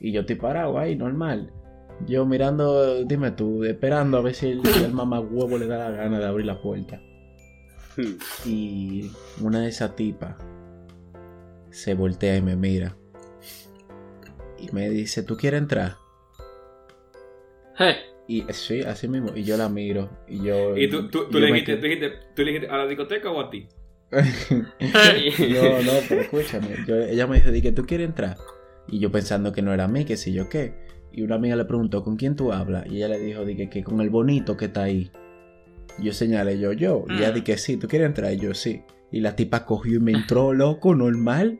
Y yo estoy parado ahí, normal. Yo mirando, dime tú, esperando a ver si el, el mamá huevo le da la gana de abrir la puerta. Hmm. Y una de esas tipas se voltea y me mira. Y me dice, ¿tú quieres entrar? Je, Y sí, así mismo. Y yo la miro. Y yo. Y tú, tú, tú yo le dijiste, tú, dijiste, tú le dijiste, ¿a la discoteca o a ti? No, no, pero escúchame. yo- ella me dice, di que tú quieres entrar. Y yo pensando que no era a mí, que si yo qué. Y una amiga le preguntó, ¿con quién tú hablas? Y ella le dijo, di que, con el bonito que está ahí. Y yo señalé, yo, yo. Y ella Mm. di que sí, ¿tú quieres entrar? Y yo, sí. Y la tipa cogió y me entró, loco, normal.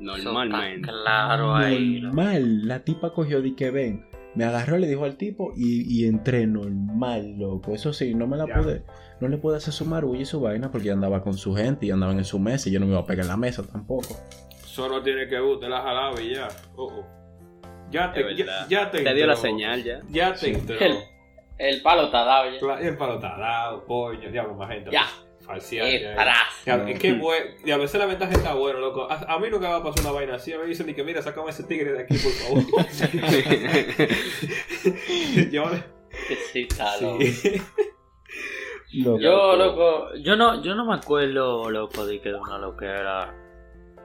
Normalmente. Claro, ahí. Normal. La tipa cogió, di que ven. Me agarró, le dijo al tipo y, y entré normal, loco. Eso sí, no me la Ya. pude, no le pude hacer su marullo y su vaina porque ya andaba con su gente y andaban en su mesa y yo no me iba a pegar en la mesa tampoco. Solo tiene que te la jalaba y ya. Oh, oh. Ya te, ya, te Te dio la señal ya. Ya te Sí. entró. El, el palo está dado ya. El palo está dado, coño, diablo, más gente. Ya. Ya. No. Es que bueno, y a veces la ventaja está buena, loco. A, a mí nunca me va a pasar una vaina así. A mí me dicen ni que mira, sacame ese tigre de aquí, por favor. yo, sí, está loco. sí. Loco. Yo, loco, yo no, yo no me acuerdo, loco, de que de una loquera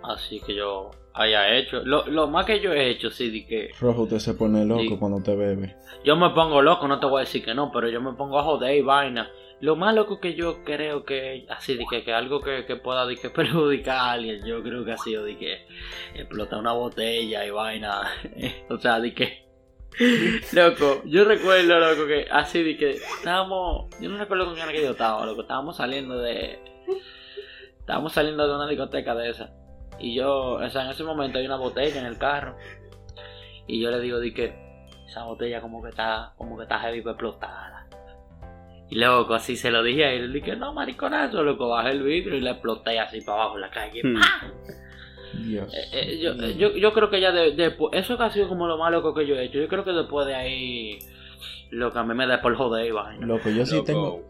así que yo haya hecho. Lo, lo más que yo he hecho, sí, de que Rojo, usted se pone loco Sí. cuando te bebe. yo me pongo loco, no te voy a decir que no, pero yo me pongo a joder y vaina. Lo más loco que yo creo que, así, de que, algo que, que pueda de que perjudicar a alguien, yo creo que ha sido de que explota una botella y vaina. o sea, de que. Loco, yo recuerdo, loco, que así de que estábamos. Yo no recuerdo con quién era que yo estaba, loco. Estábamos saliendo de. Estábamos saliendo de una discoteca de esa. Y yo, o sea, en ese momento hay una botella en el carro. Y yo le digo, di que esa botella como que está, como que está heavy para. Y loco, así se lo dije a él. Le dije, no, mariconazo, loco, bajé el vidrio y le exploté así para abajo en la calle. Hmm. Dios. Eh, eh, yo, eh, yo, yo creo que ya de- después, eso que ha sido como lo más loco que yo he hecho. Yo creo que después de ahí, lo que a mí me da por joder y vaina. Loco, yo sí Loco, tengo.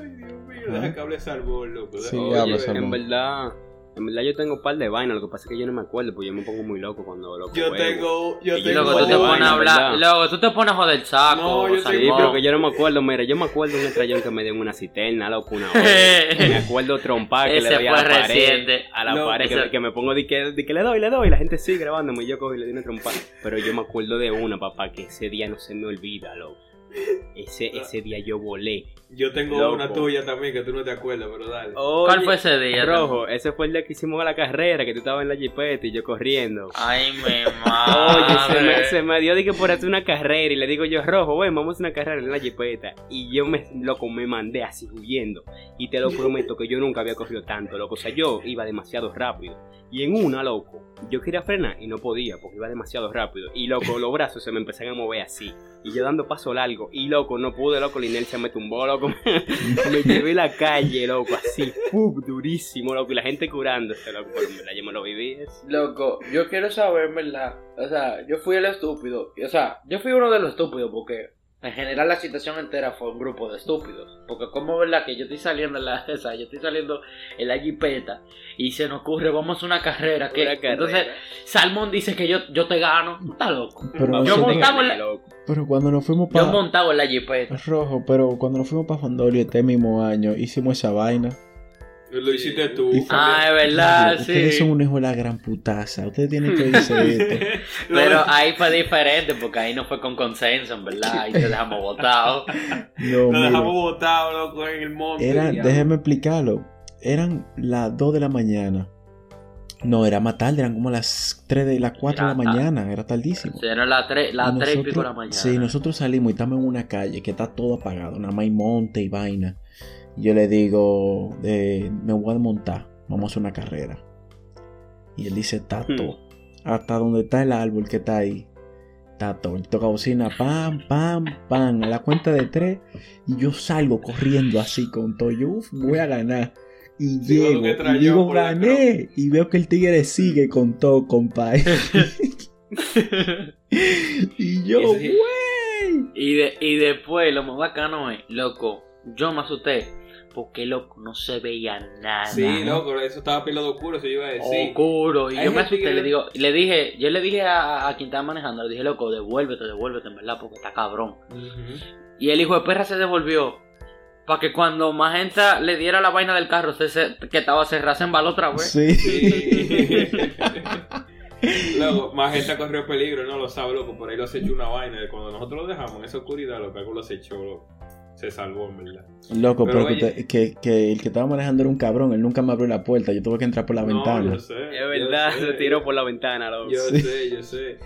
Ay, Dios mío, deja que hable Salvón, loco. Sí, Oye. En verdad, en verdad yo tengo un par de vainas, lo que pasa es que yo no me acuerdo, pues yo me pongo muy loco cuando loco. Yo tengo, yo Y tengo. Loco, tú te de pones a hablar, loco, tú te pones a joder el saco. No, yo Sí, pero que yo no me acuerdo, mira, yo me acuerdo un estrellón que me dio en una cisterna, loco, una vez. Me acuerdo trompar que Ese le doy a la pared. reciente. A la No, pared, que, me pongo de que, de que le doy, le doy, y la gente sigue grabándome y yo cojo y le doy una trompa. Pero yo me acuerdo de una, papá, que ese día no se me olvida, loco. Ese, ese día yo volé. Yo tengo Loco. una tuya también que tú no te acuerdas, pero dale. ¿Cuál fue ese día? Rojo, ese fue el día que hicimos la carrera, que tú estabas en la jipeta y yo corriendo. Ay, mi Oye, se me, madre. se me dio de que por hacer una carrera y le digo yo, Rojo, bueno, vamos a hacer una carrera en la jipeta. Y yo me, loco, me mandé así huyendo. Y te lo prometo que yo nunca había corrido tanto, loco. O sea, yo iba demasiado rápido. Y en una, loco, yo quería frenar y no podía porque iba demasiado rápido. Y loco, los brazos se me empezaron a mover así. Y yo dando paso largo algo. Y loco, no pude, loco, la inercia me tumbó, loco. me llevé la calle, loco, así, ¡pum! durísimo, loco. Y la gente curándose, loco. Pero verdad yo me lo viví. eso. Loco, yo quiero saber, ¿verdad? O sea, yo fui el estúpido. O sea, yo fui uno de los estúpidos porque en general la situación entera fue un grupo de estúpidos. Porque como verdad que yo estoy saliendo en la esa, yo estoy saliendo en la jipeta y se nos ocurre, vamos a hacer una carrera. Que, Una carrera. Entonces, Salmón dice que yo, yo te gano. Tú estás loco. Pero, Yo en la- loco. Pero cuando nos fuimos Yo para montado en la jipeta. Rojo, pero cuando nos fuimos para Fandolio este mismo año, hicimos esa vaina. Lo hiciste tú. Y Ah, es verdad, Ustedes sí. son un hijo de la gran putaza. Ustedes tienen que irse esto. Pero ahí fue diferente porque ahí no fue con consenso, en verdad. Ahí te dejamos votado. No, dejamos botado, loco, en el monte. era, déjeme explicarlo. Eran las 2 de la mañana. No, era más tarde, eran como las 3 de las 4 de la Era tarde. mañana, era tardísimo. Sí, Eran las 3 Y las tres y nosotros- pico de la mañana. Sí, nosotros salimos y estamos en una calle que está todo apagado, nada más hay monte y vaina. Y yo le digo, eh, me voy a desmontar, vamos a hacer una carrera. Y él dice, tato, hasta donde está el árbol que está ahí. Tato, él toca bocina, pam, pam, pam, a la cuenta de tres. Y yo salgo corriendo así con todo. Yo, "Uf, voy a ganar. Y Sí, llego, que y digo, gané. Y veo que el tigre sigue con todo, compadre. y yo, güey. Y, de, y después, lo más bacano es, loco, yo me asusté. Porque, loco, no se veía nada. Sí, loco, eso estaba pelado oscuro, yo iba a decir. Oscuro. Y Hay yo me asusté. que- Le digo, le dije, yo le dije a, a quien estaba manejando, le dije, loco, devuélvete, devuélvete, en verdad, porque está cabrón. Ujú. Y el hijo de perra se devolvió. Para que cuando Magenta le diera la vaina del carro, se, se- que estaba cerrada, se embaló otra vez. Sí. Más gente corrió peligro, no lo sabe, loco. Por ahí lo echó una vaina. Cuando nosotros lo dejamos en esa oscuridad, loco, algo lo echó, loco. Se salvó, en verdad. Loco, Pero pero, que, oye- que, que el que estaba manejando era un cabrón. Él nunca me abrió la puerta. Yo tuve que entrar por la No, ventana. yo sé. Es verdad, yo sé. se tiró por la ventana, loco. Yo Sí. sé, yo sé.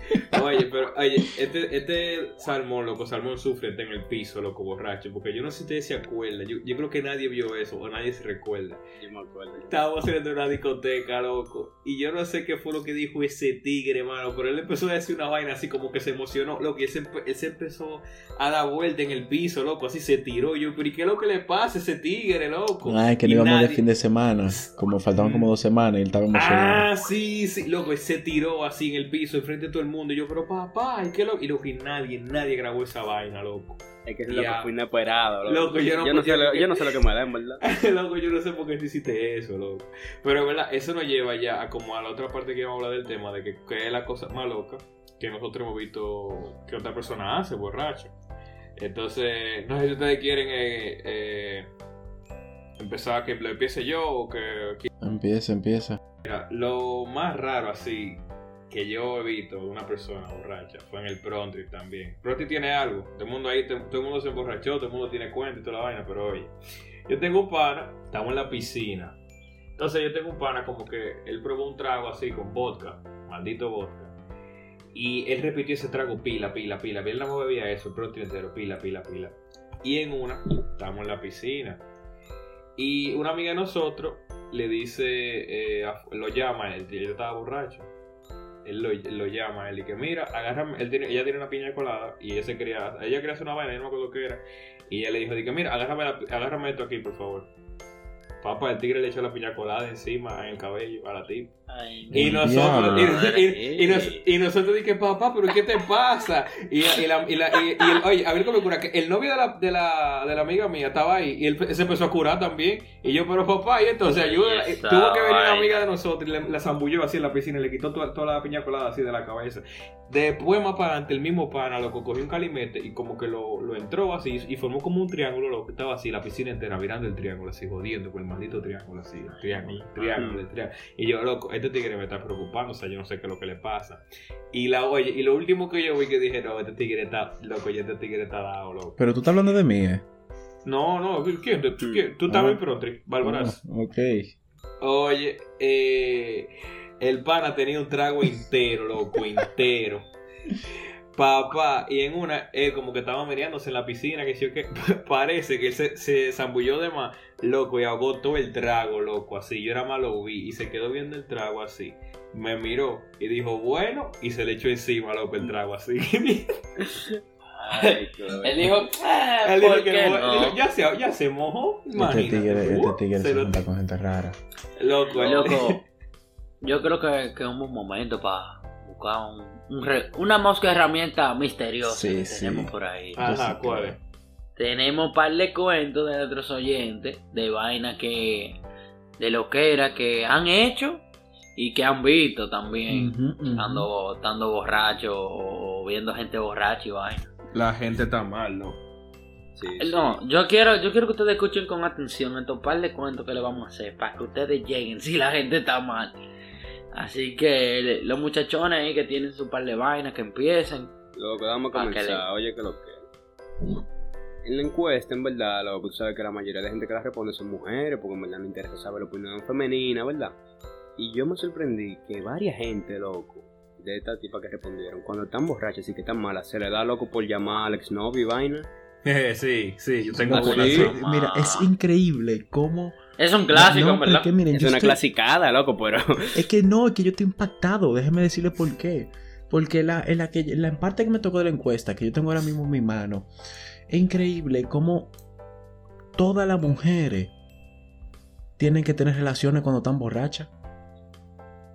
Oye, pero oye, este, este salmón, loco, salmón sufre está en el piso, loco, borracho. Porque yo no sé si ustedes se acuerdan. Yo, yo creo que nadie vio eso o nadie se recuerda. Yo me acuerdo. Estábamos en una discoteca, loco. Y yo no sé qué fue lo que dijo ese tigre, mano. Pero él empezó a decir una vaina así como que se emocionó, loco. Y él se, él se empezó a dar vuelta en el piso, loco. Así se tiró. Yo, pero ¿y qué es lo que le pasa a ese tigre, loco? Ay, que Y no íbamos de fin de semana. Como faltaban como dos semanas y él estaba emocionado. Ah, sí, sí, loco, él se tiró así en el piso enfrente de todo el mundo. Y yo, pero papá, ¿y qué lo? Y loco, y nadie, nadie grabó esa vaina, loco. Es que es lo que fue inesperado, loco. Loco, yo no- yo, no sé yo- lo, yo no sé lo que me da, en verdad. loco, yo no sé por qué tú hiciste eso, loco. Pero, ¿verdad? Eso nos lleva ya a como a la otra parte que vamos a hablar del tema, de que, que es la cosa más loca que nosotros hemos visto que otra persona hace, borracho. Entonces, no sé si ustedes quieren eh, eh, empezar, que lo empiece yo o que... que- Empieza, empieza. Mira, lo más raro así que yo he visto de una persona borracha fue en el Prontrip también. Prontrip tiene algo. Todo el mundo ahí, todo el mundo se emborrachó, todo el mundo tiene cuenta y toda la vaina, pero oye, yo tengo un pana, estamos en la piscina. Entonces yo tengo un pana como que él probó un trago así con vodka, maldito vodka. Y él repitió ese trago pila, pila, pila. Él no bebía eso, el entero, pila, pila, pila. Y en una, estamos en la piscina. Y una amiga de nosotros le dice, eh, lo llama, él, él estaba borracho. Él lo, lo llama él y que mira, agárrame, él tiene, ella tiene una piña colada y ella se quería, ella quería hacer una vaina, yo no me acuerdo qué era. Y ella le dijo, que mira, agárrame, agárrame esto aquí, por favor. Papá, el tigre le echó la piña colada encima en el cabello a la tipa. Y nosotros, y, y- y nos- y nosotros dije, papá, pero ¿qué te pasa? Y, y la, y, la- y- y el, oye, a ver cómo me cura, que el novio de la, de, la, de la amiga mía estaba ahí y él se empezó a curar también. Y yo, pero papá, y entonces ayuda. Tuvo que venir una amiga de nosotros y le, la zambulló así en la piscina y le quitó toda, toda la piña colada así de la cabeza. Después, más para adelante, el mismo pana, loco, cogió un calimete y como que lo, lo entró así y formó como un triángulo, lo que estaba así, la piscina entera, mirando el triángulo, así, jodiendo con el maldito triángulo, así, el triángulo, el triángulo, el triángulo. Y yo, loco, este tigre me está preocupando, o sea, yo no sé qué es lo que le pasa. Y la oye, y lo último que yo vi que dije, no, este tigre está, loco, ya este tigre está dado, loco. Pero tú estás hablando de mí, ¿eh? No, no, ¿quién? ¿Tú, quién? ¿Tú estabas Ah. en Prontri, Bárbaras? Ah, ok. Oye, eh, el pana tenía un trago entero, loco, entero. Papá, y en una, él como que estaba meneándose en la piscina, que sí o qué, parece que él se, se zambulló de más, loco, y ahogó todo el trago, loco, así. Yo era más lo vi y se quedó viendo el trago así. Me miró y dijo, bueno, y se le echó encima, loco, el trago así. Ay. Él dijo, "Ah, Él dijo ¿por que no?" dijo, ya, se, ya se mojó. Este Imagínate. tigre, Uh, este tigre se se junta con gente rara. Loco, eh. Loco, yo creo que, que es un buen momento para buscar un, un re- una mosca herramienta misteriosa Sí, que sí. tenemos por ahí. Yo sí Ajá, ¿cuál creo. es? Tenemos un par de cuentos de nuestros oyentes, de vainas que, de lo que era que han hecho y que han visto también, Ujú, ujú. estando, estando borracho o viendo gente borracha y vaina. La gente está mal, ¿no? Sí, sí. No, yo quiero, yo quiero que ustedes escuchen con atención estos par de cuentos que le vamos a hacer para que ustedes lleguen si la gente está mal. Así que los muchachones ahí que tienen su par de vainas que empiecen. Loco, vamos a que comenzar. le- Oye, que lo que. En la encuesta, en verdad, loco, tú sabes que la mayoría de gente que la responde son mujeres, porque en verdad no interesa saber la opinión femenina, ¿verdad? Y yo me sorprendí que varias gente, loco, de esta tipa que respondieron, cuando están borrachas y que están malas, se le da loco por llamar al exnovio y vaina. sí, sí, yo tengo Ah, una. sí. Mira, es increíble cómo. Es un clásico, No, verdad. es que miren, Es una estoy- clasicada, loco, pero. Es que no, es que yo estoy impactado. Déjeme decirle por qué. Porque la, en, la que, la en parte que me tocó de la encuesta, que yo tengo ahora mismo en mi mano, es increíble cómo todas las mujeres tienen que tener relaciones cuando están borrachas.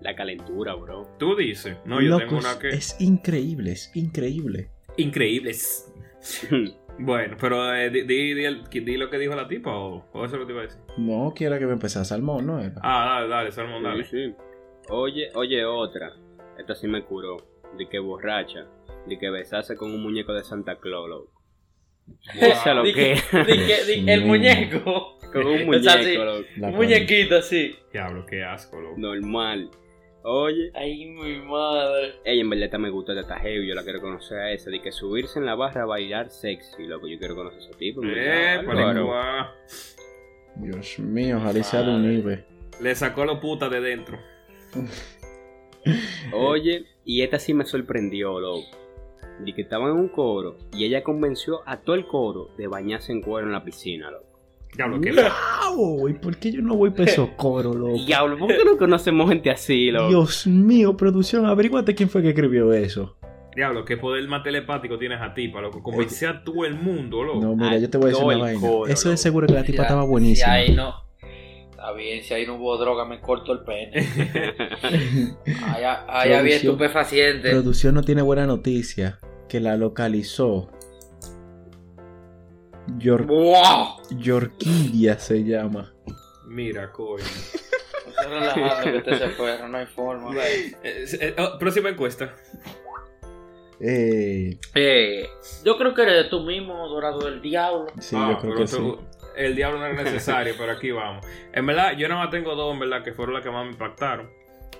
La calentura, bro. Tú dices. No, yo Loco, tengo una que. Es increíble, es increíble. Increíbles. Bueno, pero eh, di, di, di el- di lo que dijo la tipa o, o eso es lo que te iba a decir. No quiera que me empezara salmón, ¿no? Era? Ah, dale, dale, Salmón, dale. Sí, sí. Oye, oye, otra. Esta sí me curó. De que borracha. De que besarse con un muñeco de Santa Claus, loco. Esa lo Di que. Di que- di- el muñeco. Con un O muñeco, sea, sí. loco. La Un muñequito así. Diablo, qué asco, loco. Normal. Oye, Ay, mi madre. ella en verdad me gusta, esta heavy, yo la quiero conocer a esa. De que subirse en la barra a bailar sexy, loco. Yo quiero conocer a ese tipo. Eh, Álvaro. palicua. Dios mío, ojalá sea de un nivel. Le sacó la puta de dentro. Oye, y esta sí me sorprendió, loco. De que estaban en un coro y ella convenció a todo el coro de bañarse en cuero en la piscina, loco. Diablo, qué ¡Wow! ¿Y por qué yo no voy para esos coros, loco? Diablo, ¿por qué no conocemos gente así, loco? Dios mío, producción, averíguate quién fue que escribió eso. Diablo, qué poder más telepático tienes a ti, pa, loco. Convencer a todo el mundo, loco. No, mira, yo te voy a decir una vaina. coro, Eso es seguro que la tipa Si estaba ahí- buenísima. Si ahí no. Está bien, si ahí no hubo droga, me corto el pene. Allá, allá había estupefacientes. Producción no tiene buena noticia. Que la localizó. Yor ¡Wow! Yorquidia se llama. Mira, coño. Estoy relajando que usted se fue, no hay forma. Eh, eh, oh, próxima encuesta. Eh, Eh, yo creo que eres tú mismo, Dorado del Diablo. sí, Ah, yo creo pero que sí. tú- El diablo no era necesario, pero aquí vamos. En verdad, yo nada más tengo dos, en verdad, que fueron las que más me impactaron.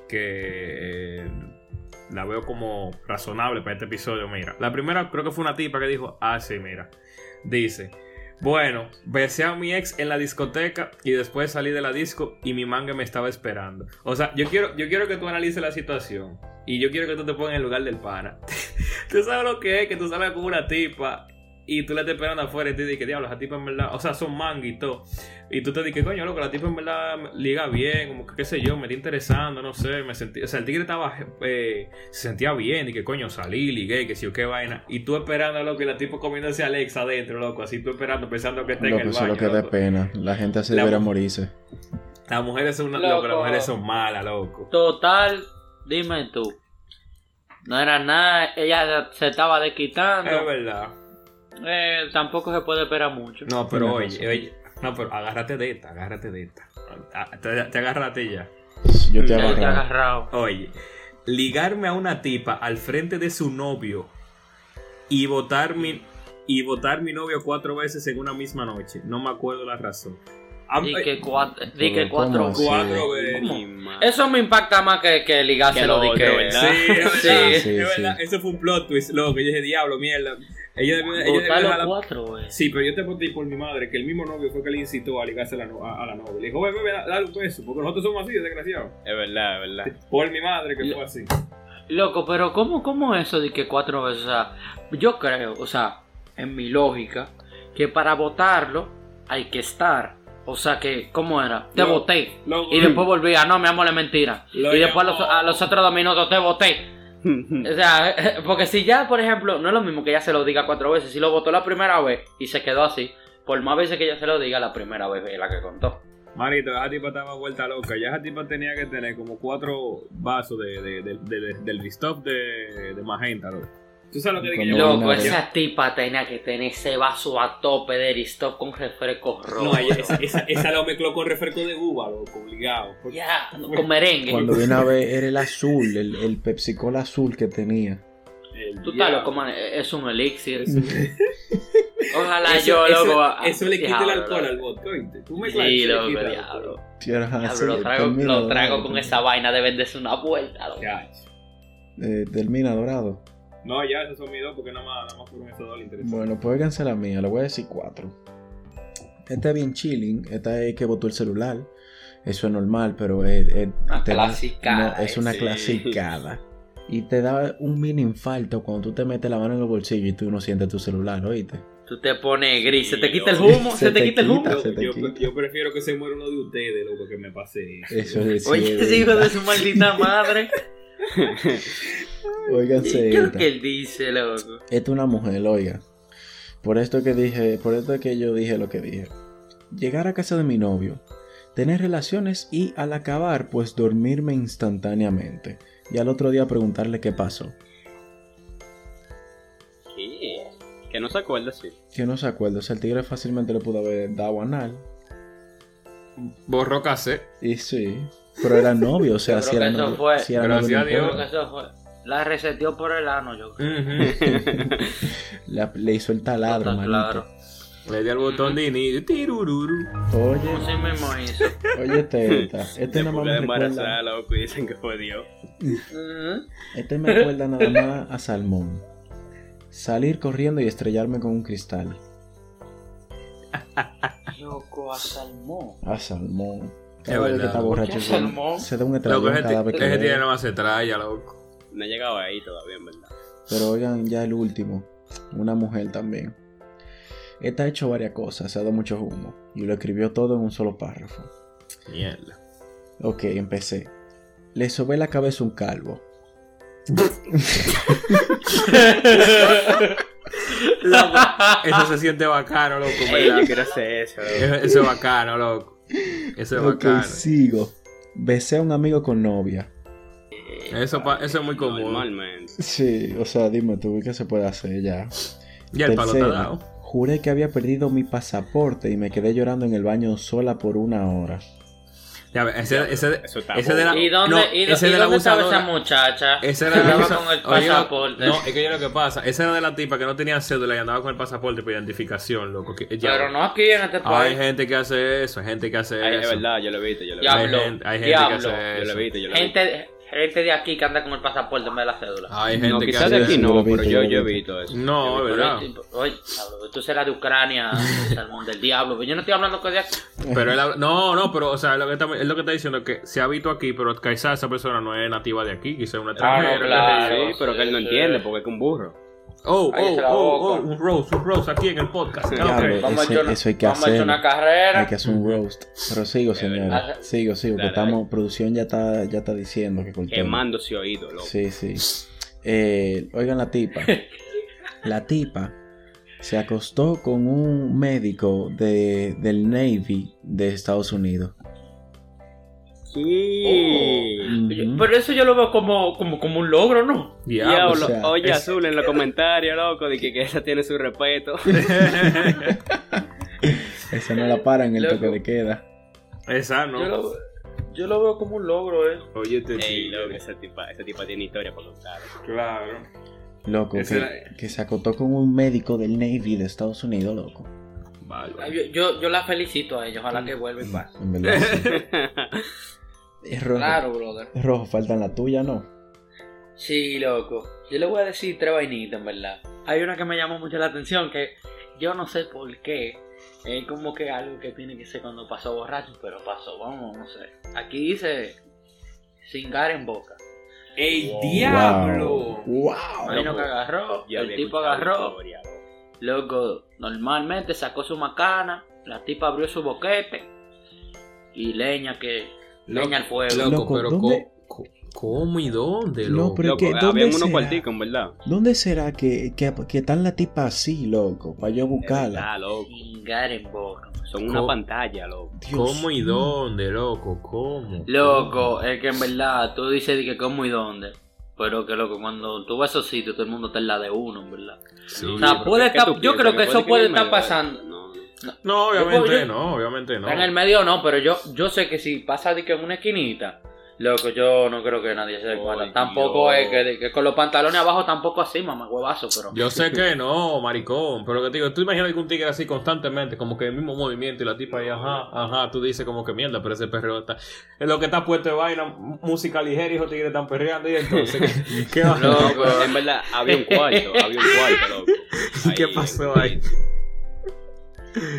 Que eh, la veo como razonable para este episodio. Mira, la primera creo que fue una tipa que dijo: Ah, sí, mira. Dice: Bueno, besé a mi ex en la discoteca y después salí de la disco y mi manga me estaba esperando. O sea, yo quiero, yo quiero que tú analices la situación. Y yo quiero que tú te pongas en el lugar del pana. tú sabes lo que es que tú sales con una tipa y tú la estás esperando afuera y te dices, diablo, esa tipa en verdad, o sea, son manga y todo. Y tú te dices, coño, loco, la tipa en verdad liga bien, como que qué sé yo, me está interesando, no sé, me sentí, o sea, el tigre estaba, eh, se sentía bien y que coño, salí, ligué, que si o qué vaina. Y tú esperando, loco, y la tipa comiéndose a Alex adentro, loco, así tú esperando, pensando que está en Loco, el eso es baño. lo que da pena. La gente así debería morirse. Las mujeres son una, Loco. las mujeres son malas, loco. Total, dime tú. No era nada, ella se estaba Es desquitando. verdad. Eh, tampoco se puede esperar mucho. No, pero oye, oye, no, pero agárrate de esta, agárrate de esta. Ah, Te, te agarraste ya. Yo te agarrado. agarrado. Oye, ligarme a una tipa al frente de su novio y votar mi y votar mi novio cuatro veces en una misma noche. No me acuerdo la razón. Di eh, que cuatro, di que Pero, ¿cómo cuatro. cuatro veces. Eso me impacta más que, que ligárselo Que lo que. ¿verdad? Sí, es verdad, Sí, es sí. verdad. Eso fue un plot twist, loco. Yo dije, diablo, mierda. Ella debió, ella debió dejarla- cuatro, güey. Sí, pero yo te conté por mi madre que el mismo novio fue que le incitó a ligarse a la, no- a, a la novia. Le dijo, bebé, da- dale un beso, porque nosotros somos así, desgraciados. Es verdad, es verdad. Por mi madre que fue así. Loco, pero ¿cómo, ¿cómo eso de que cuatro veces? O sea, yo creo, o sea, en mi lógica, que para votarlo hay que estar. O sea que, ¿cómo era? Te voté. Y después volvía, no, mi amor, es mentira. Lo y después a los, llamó- a los otros dos minutos te voté. O sea, porque si ya, por ejemplo, no es lo mismo que ella se lo diga cuatro veces. Si lo votó la primera vez y se quedó así, por más veces que ella se lo diga, la primera vez es la que contó. Manito, esa tipa estaba vuelta loca. Ya esa tipa tenía que tener como cuatro vasos de, de, de, de- de, magenta. ¿Tú sabes lo que? Como Loco, esa tipa tenía que tener ese vaso a tope de Aristop con refresco rojo. No, ella- esa, esa, esa lo mezcló con refresco de uva, loco, obligado. Porque- Ya, con merengue. Cuando vine a ver, era el azul, el, el Pepsi Cola azul que tenía. el Tú estás loco, man. Es un elixir. Ojalá Eso, yo, eso- loco. eso le quita el alcohol al vodka, ¿oíste? Tú me Sí, loco, diablo. Lo trago, lo con esa vaina de venderse una vuelta, loco. Eh, termina dorado. No, ya, esos son mis dos porque nada más, nada más fueron esos dos interesantes. Bueno, pues óiganse la mía, le voy a decir cuatro. Esta es bien chilling, esta es que botó el celular. Eso es normal, pero es, es- Una te da- clasicada, no, es una sí. clasicada. Y te da un mini infarto cuando tú te metes la mano en los bolsillos y tú no sientes tu celular, ¿oíste? Tú te pones gris, se te quita el humo, Se se, te te quita el humo. yo prefiero que se muera uno de ustedes, loco, que me pase eso. Eso es Oye, ese hijo de su maldita madre. Óiganse ¿Qué es lo que él dice, loco? Esta es una mujer, oiga. Por esto que dije, por esto que yo dije lo que dije. Llegar a casa de mi novio, tener relaciones y al acabar, pues dormirme instantáneamente. Y al otro día preguntarle qué pasó. ¿Qué? Que no se acuerda, sí. Que no se acuerda, o sea, el tigre fácilmente le pudo haber dado anal. Borró casé. Y sí, pero era novio, o sea, Yo si era novio. fue- si era Gracias novio, no. Creo que eso fue. La reseteó por el ano, yo creo. La- le hizo el taladro, manito. claro. Le di al botón de inicio. Tirururu. Oye, Así mismo hizo. oye, este, esta. Este nada más me recuerda. embarazada, loco, y dicen que fue Dios. Ujú. Este me recuerda nada más a Salmón. Salir corriendo y estrellarme con un cristal. Loco, a salmón. A Salmón. Es vez que verdad. está ¿Por borracho qué se, da un Loco, estrellón ese, cada vez que ese tiene nada más se traya, loco. No he llegado ahí todavía, en verdad. Pero oigan, ya el último. Una mujer también. Esta ha hecho varias cosas, se ha dado mucho humo. Y lo escribió todo en un solo párrafo. Mierda. Ok, empecé. Le sobé la cabeza un calvo. Eso se siente bacano, loco, Ey, yo ¿verdad? quiero hacer eso, loco. Eso, eso es bacano, loco. Eso es Ok, bacano. sigo. Besé a un amigo con novia. Eso, pa- eso es muy común. Normalmente. Sí, o sea, dime tú, ¿qué se puede hacer ya? Ya el palo dado. Juré que había perdido mi pasaporte y me quedé llorando en el baño sola por una hora. Ya ves, ese, ese, Eso está ese de la, ¿Y dónde, no, y, ese y de la dónde estaba esa muchacha? Ese era la con el Oye, no, pasaporte. No, es que yo lo que pasa, esa era de la tipa que no tenía cédula y andaba con el pasaporte por identificación, loco. Que, ya- Pero no aquí en este Hay país. gente que hace eso, hay gente que hace Ay, eso. es verdad, yo lo he visto, yo lo he Ya visto. Hay gente, hay gente diablo. que hace Yo lo he eso. visto, yo lo he visto. Gente, de aquí que anda con el pasaporte en vez de la cédula. Hay gente No, quizás de aquí no, pero yo, yo he visto eso. No, visto ¿verdad? Oye, tú serás de Ucrania, salmón del diablo. Pero yo no estoy hablando que de aquí. Pero él habla- no, no, pero o sea, lo que está, es lo que está diciendo que se ha visto aquí, pero quizás esa persona no es nativa de aquí, quizás es una Claro, extranjera. claro. Sí, pero que él no sí, entiende porque es que un burro. Oh, oh, oh, oh, un rose, un rose aquí en el podcast. Vamos a eso- echar una, eso hay que vamos a echar hacerlo. una carrera. Hay que hacer un roast. Pero sigo, señora. verdad. Sigo, sigo, que estamos, producción ya está, ya está diciendo que cortemos. Quemándose oído, loco. Sí, sí. Eh, oigan la tipa. La tipa se acostó con un médico de, del Navy de Estados Unidos. Sí. Ujú. Pero eso yo lo veo como, como, como un logro, ¿no? Diablo. Diablo, o sea, oye es- Azul en los comentarios, loco, de que, que esa tiene su respeto. Esa no la para en el Loco. toque de queda. Esa Yo, no. lo, yo lo veo como un logro, ¿eh? Oye, este Ey, sí. loco, esa tipa, esa tipa tiene historia para contar. Claro. Loco, que, que se acostó con un médico del Navy de Estados Unidos, loco. Vale. Yo, yo, yo la felicito a ella, ojalá que vuelva paz. En verdad. sí. Es rojo. Claro, brother. Es rojo, faltan la tuya, ¿no? Sí, loco. Yo le voy a decir tres vainitas, en verdad. Hay una que me llamó mucho la atención que yo no sé por qué. Es como que algo que tiene que ser cuando pasó borracho, pero pasó, vamos, no sé. Aquí dice cingar en boca. ¡Ey, Wow. diablo! ¡Wow! Imagino que agarró, Yo el tipo agarró, historia, loco. loco, normalmente sacó su macana, la tipa abrió su boquete y leña que leña al fuego. Loco, Loco, pero ¿dónde? ¿Cómo y dónde, No, loco? pero- Loco, que, ¿dónde habían unos será? cuarticos, en verdad. ¿Dónde será que, que, que están la tipa así, loco? Para yo buscarla. loco. Son una pantalla, loco. Dios ¿Cómo y dónde, loco? ¿Cómo? Loco, es que en verdad tú dices de que cómo y dónde. Pero que loco, cuando tú vas a esos sitios, todo el mundo está en la de uno, en verdad. Sí. O sea, puede ¿Qué estar- yo creo que eso puede estar pasando. No, no. No, obviamente yo- no, obviamente no. En el medio no, pero yo, yo sé que si pasa de que en una esquinita, loco, yo no creo que nadie se dé cuenta. Tampoco es que, con los pantalones abajo tampoco así, mamá, huevazo, pero. Yo sé que no, maricón, pero lo que te digo, tú imaginas que un tigre así constantemente, como que el mismo movimiento y la tipa ahí, ajá, ajá, tú dices como que mierda, pero ese perreo está, es lo que está puesto de vaina, música ligera y esos tigres están perreando y entonces, ¿qué, qué va? Loco. En verdad, había un cuarto, había un cuarto, loco. ¿Qué Ahí, pasó en- ahí?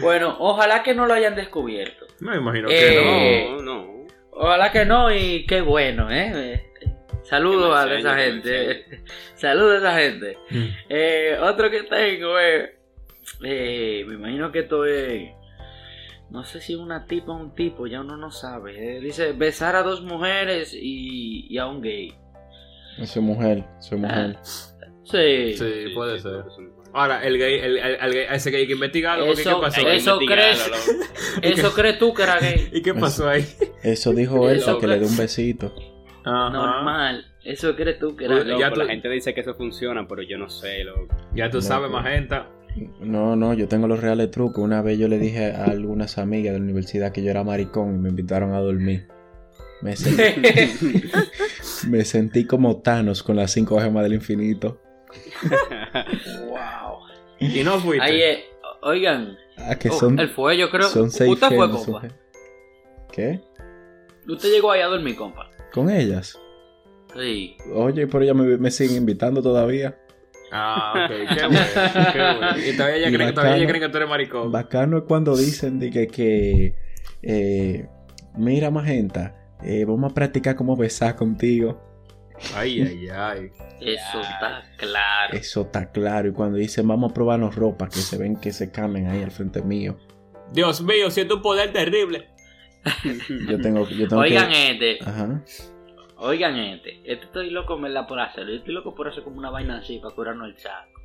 Bueno, ojalá que no lo hayan descubierto. Me imagino Eh, que No, no. Ojalá que no y qué bueno, ¿eh? Saludos Que a esa gente. Saludos a esa gente. no. Eh, otro que tengo es. eh, me imagino que esto es. No sé si una tipa o un tipo, ya uno no sabe. eh. Dice besar a dos mujeres y, y a un gay. Soy mujer, soy mujer. Sí. Sí, puede sí, ser. Ahora, el gay, el, el- el gay- ese gay que Eso- ¿qué pasó eso crees-. ¿Eso crees tú que era gay? ¿Y qué pasó ahí? Eso dijo Elsa, que le dé un besito. Ajá. Normal. ¿Eso crees tú que era Uy, gay? Loco, Ya tú- la gente dice que eso funciona, pero yo no sé, loco. Ya tú sabes, magenta. No, no, yo tengo los reales trucos. Una vez yo le dije a algunas amigas de la universidad que yo era maricón y me invitaron a dormir. Me sentí, me sentí como Thanos con las cinco gemas del infinito. Wow. Y no fuiste. Ahí es. Oigan, Ah, que oh, él fue, yo creo. son seis Usted fue, compa. ¿Qué? Usted llegó ahí a dormir, compa. ¿Con ellas? Sí. Oye, pero ellas me, me siguen invitando todavía. Ah, ok, qué bueno, qué bueno. Y todavía ella Y creen, todavía ella bacano. creen que tú eres maricón. Bacano es cuando dicen de que, que eh, mira, Magenta, eh, vamos a practicar cómo besar contigo. Ay, ay, ay. Eso está claro. Eso está claro. Y cuando dicen vamos a probarnos ropa, que se ven que se cambian ahí al frente mío. Dios mío, siento un poder terrible. Yo tengo, yo tengo Oigan que. este, Ajá. oigan este. Este estoy loco en verdad por hacerlo. Yo estoy loco por hacer como una vaina así para curarnos el saco.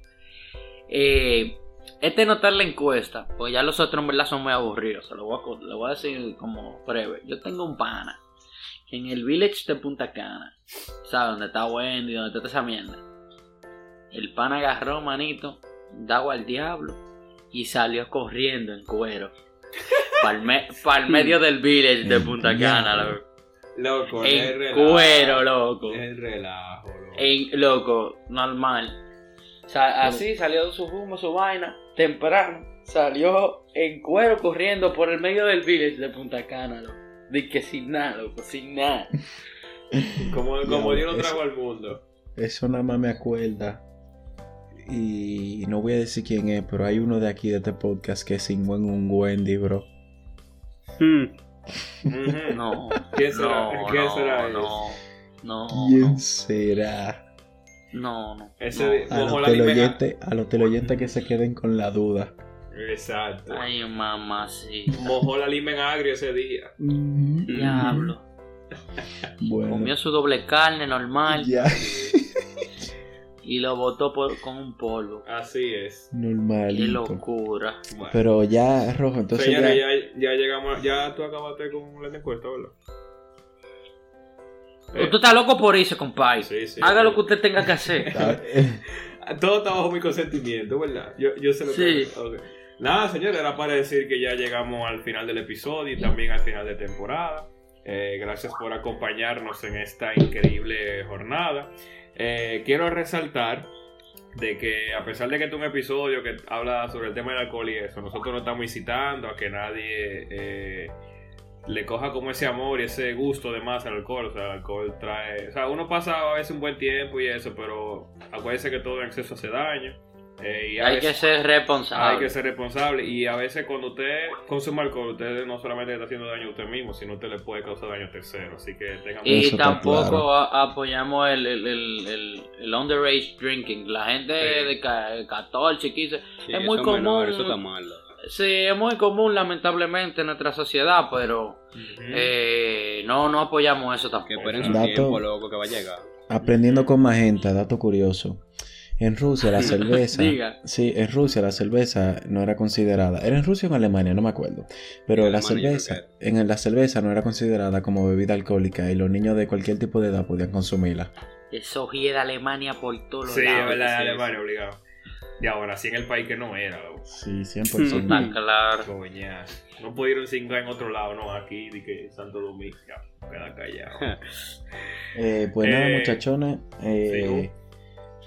Eh, este no está en la encuesta, pues ya los otros en verdad son muy aburridos. Se lo voy a, co- lo voy a decir como breve. Yo tengo un pana en el village de Punta Cana, ¿sabes? Donde está Wendy, donde está esa mierda. El pana agarró, manito, daba al diablo y salió corriendo en cuero. Para el, medio del village de El Punta. Cana, loco. Loco, En cuero, loco. Es relajo, loco. En, loco, normal. O sea, así salió de su humo, su vaina, temprano. Salió en cuero corriendo por el medio del village de Punta Cana, loco. De que sin nada, loco, sin nada. Como, como Dios lo trajo al mundo. Eso nada más me acuerda. Y no voy a decir quién es, pero hay uno de aquí de este podcast que es en un Wendy, bro. Hmm. No. ¿Quién será? No, ¿Quién no, será no, no, ¿Quién será? no, no. Ese no. de- A los teleoyentes a los teleoyentes que se queden con la duda. Exacto. Ay, mamá, sí. Mojó la limen agrio ese día. Diablo. Bueno, Comió su doble carne normal ya. y lo botó por- con un polvo. Así es. Qué Normalito. locura. Bueno. Pero ya, Rojo, entonces Señores, ya... ya, ya llegamos. Ya tú acabaste con la encuesta, ¿verdad? Eh, Usted está loco por irse, compadre. Sí, sí. Haga lo que usted tenga que hacer. Eh, Todo está bajo mi consentimiento, ¿verdad? Yo, yo sé lo. Sí. Nada, señores, era para decir que ya llegamos al final del episodio y también al final de temporada. Eh, gracias por acompañarnos en esta increíble jornada. Eh, quiero resaltar de que a pesar de que este es un episodio que habla sobre el tema del alcohol y eso, nosotros no estamos incitando a que nadie eh, le coja como ese amor y ese gusto de más al alcohol. O sea, el alcohol trae... O sea, uno pasa a veces un buen tiempo y eso, pero acuérdense que todo en exceso hace daño. Eh, y Hay que ser responsable. hay que ser responsable y a veces cuando usted consume alcohol, usted no solamente le está haciendo daño a usted mismo, sino usted le puede causar daño a terceros. Así que tengan Y tampoco claro. a- apoyamos el, el, el, el, el underage drinking. La gente Sí. de ca- 14, 15. Sí, es muy eso común. menor, eso está mal. loco. sí, es muy común lamentablemente en nuestra sociedad, pero eh, no, no apoyamos eso Que tampoco. esperen su Dato- tiempo, loco, que va a llegar. Aprendiendo con magenta, dato curioso. En Rusia la cerveza. Diga. Sí, en Rusia la cerveza no era considerada. ¿Era en Rusia o en Alemania? No me acuerdo. Pero En la Alemania, cerveza, en la cerveza no era considerada como bebida alcohólica y los niños de cualquier tipo de edad podían consumirla. Eso gira Alemania por todos los Sí, es lados. verdad, sí, Alemania obligado. Y ahora sí en el país que no era, loco. Sí, 100%. Está claro. Coña. No pudieron cingar en otro lado, no, aquí, de que Santo Domingo, ya, queda callado. Eh, pues nada, Eh, muchachones. eh, sí.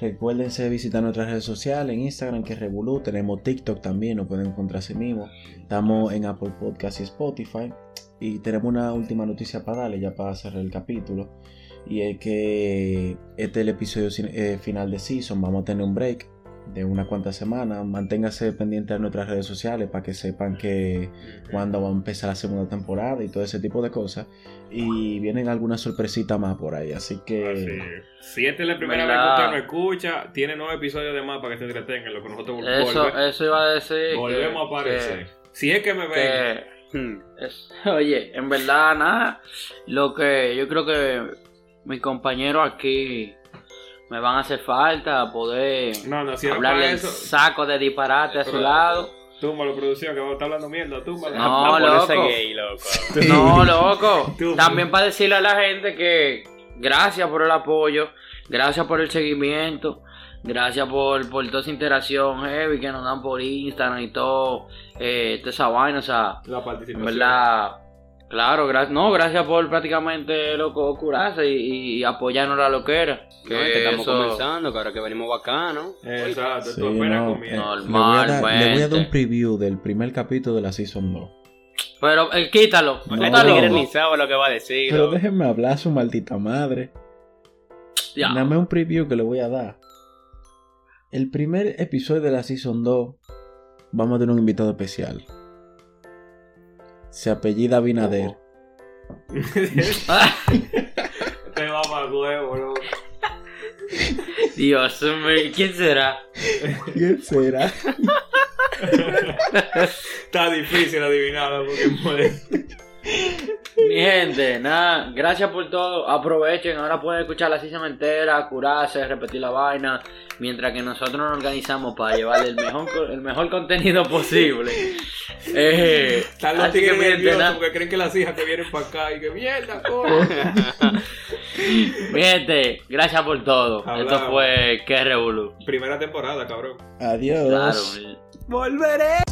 Recuérdense visitar nuestras redes sociales en Instagram, que es Revolu. Tenemos TikTok también, nos pueden encontrar así mismo. Estamos en Apple Podcast y Spotify. Y tenemos una última noticia para darle, ya para cerrar el capítulo. Y es que este es el episodio eh, final de season. Vamos a tener un break de unas cuantas semanas. Manténgase pendiente de nuestras redes sociales para que sepan que cuándo va a empezar la segunda temporada y todo ese tipo de cosas. Y vienen algunas sorpresitas más por ahí. Así que. Así es. Si esta es la primera vez que usted nos escucha, tiene nueve episodios de más para que se entretengan, lo que nosotros Eso, volve- eso iba a decir. volvemos a que- aparecer. si es que me ven, que-. Es- oye, en verdad, nada. Lo que yo creo que mis compañeros aquí me van a hacer falta poder no, no, si hablarle eso, saco de disparate a su lado. túmbalo, producción, que vamos a estar hablando mierda, túmbalo. No, loco. gay, loco. No, loco. También para decirle a la gente que gracias por el apoyo, gracias por el seguimiento, gracias por, por toda esa interacción heavy que nos dan por Instagram y todo, eh, toda esa vaina, o sea, La participación. verdad, claro, gra- no, gracias por prácticamente loco curarse y, y apoyarnos la loquera. No, es que estamos eso- comenzando, que ahora que venimos bacano. Exacto, Sí, no, comienzas. No, Le voy, a dar, le voy a dar un preview del primer capítulo de la Season 2. Pero eh, quítalo, No, Este ni sabe lo que va a decir. Pero déjenme hablar, su maldita madre. Ya. Dame un preview que le voy a dar. El primer episodio de la Season 2 vamos a tener un invitado especial. Se apellida Binader. Te va para huevo, loco. Dios mío, ¿quién será? ¿Quién será? Está difícil adivinarlo porque molesta. Mi gente, nada, gracias por todo. Aprovechen, ahora pueden escuchar la season entera, curarse, repetir la vaina, mientras que nosotros nos organizamos para llevarle el mejor, el mejor contenido posible. Eh, Están los así que, tigres mi gente, nerviosos nada, porque creen que las hijas que vienen para acá y que mierda, coño. mi gente, gracias por todo. Hablamos. Esto fue Que Revolu. Primera temporada, cabrón. Adiós. Claro. Volveré.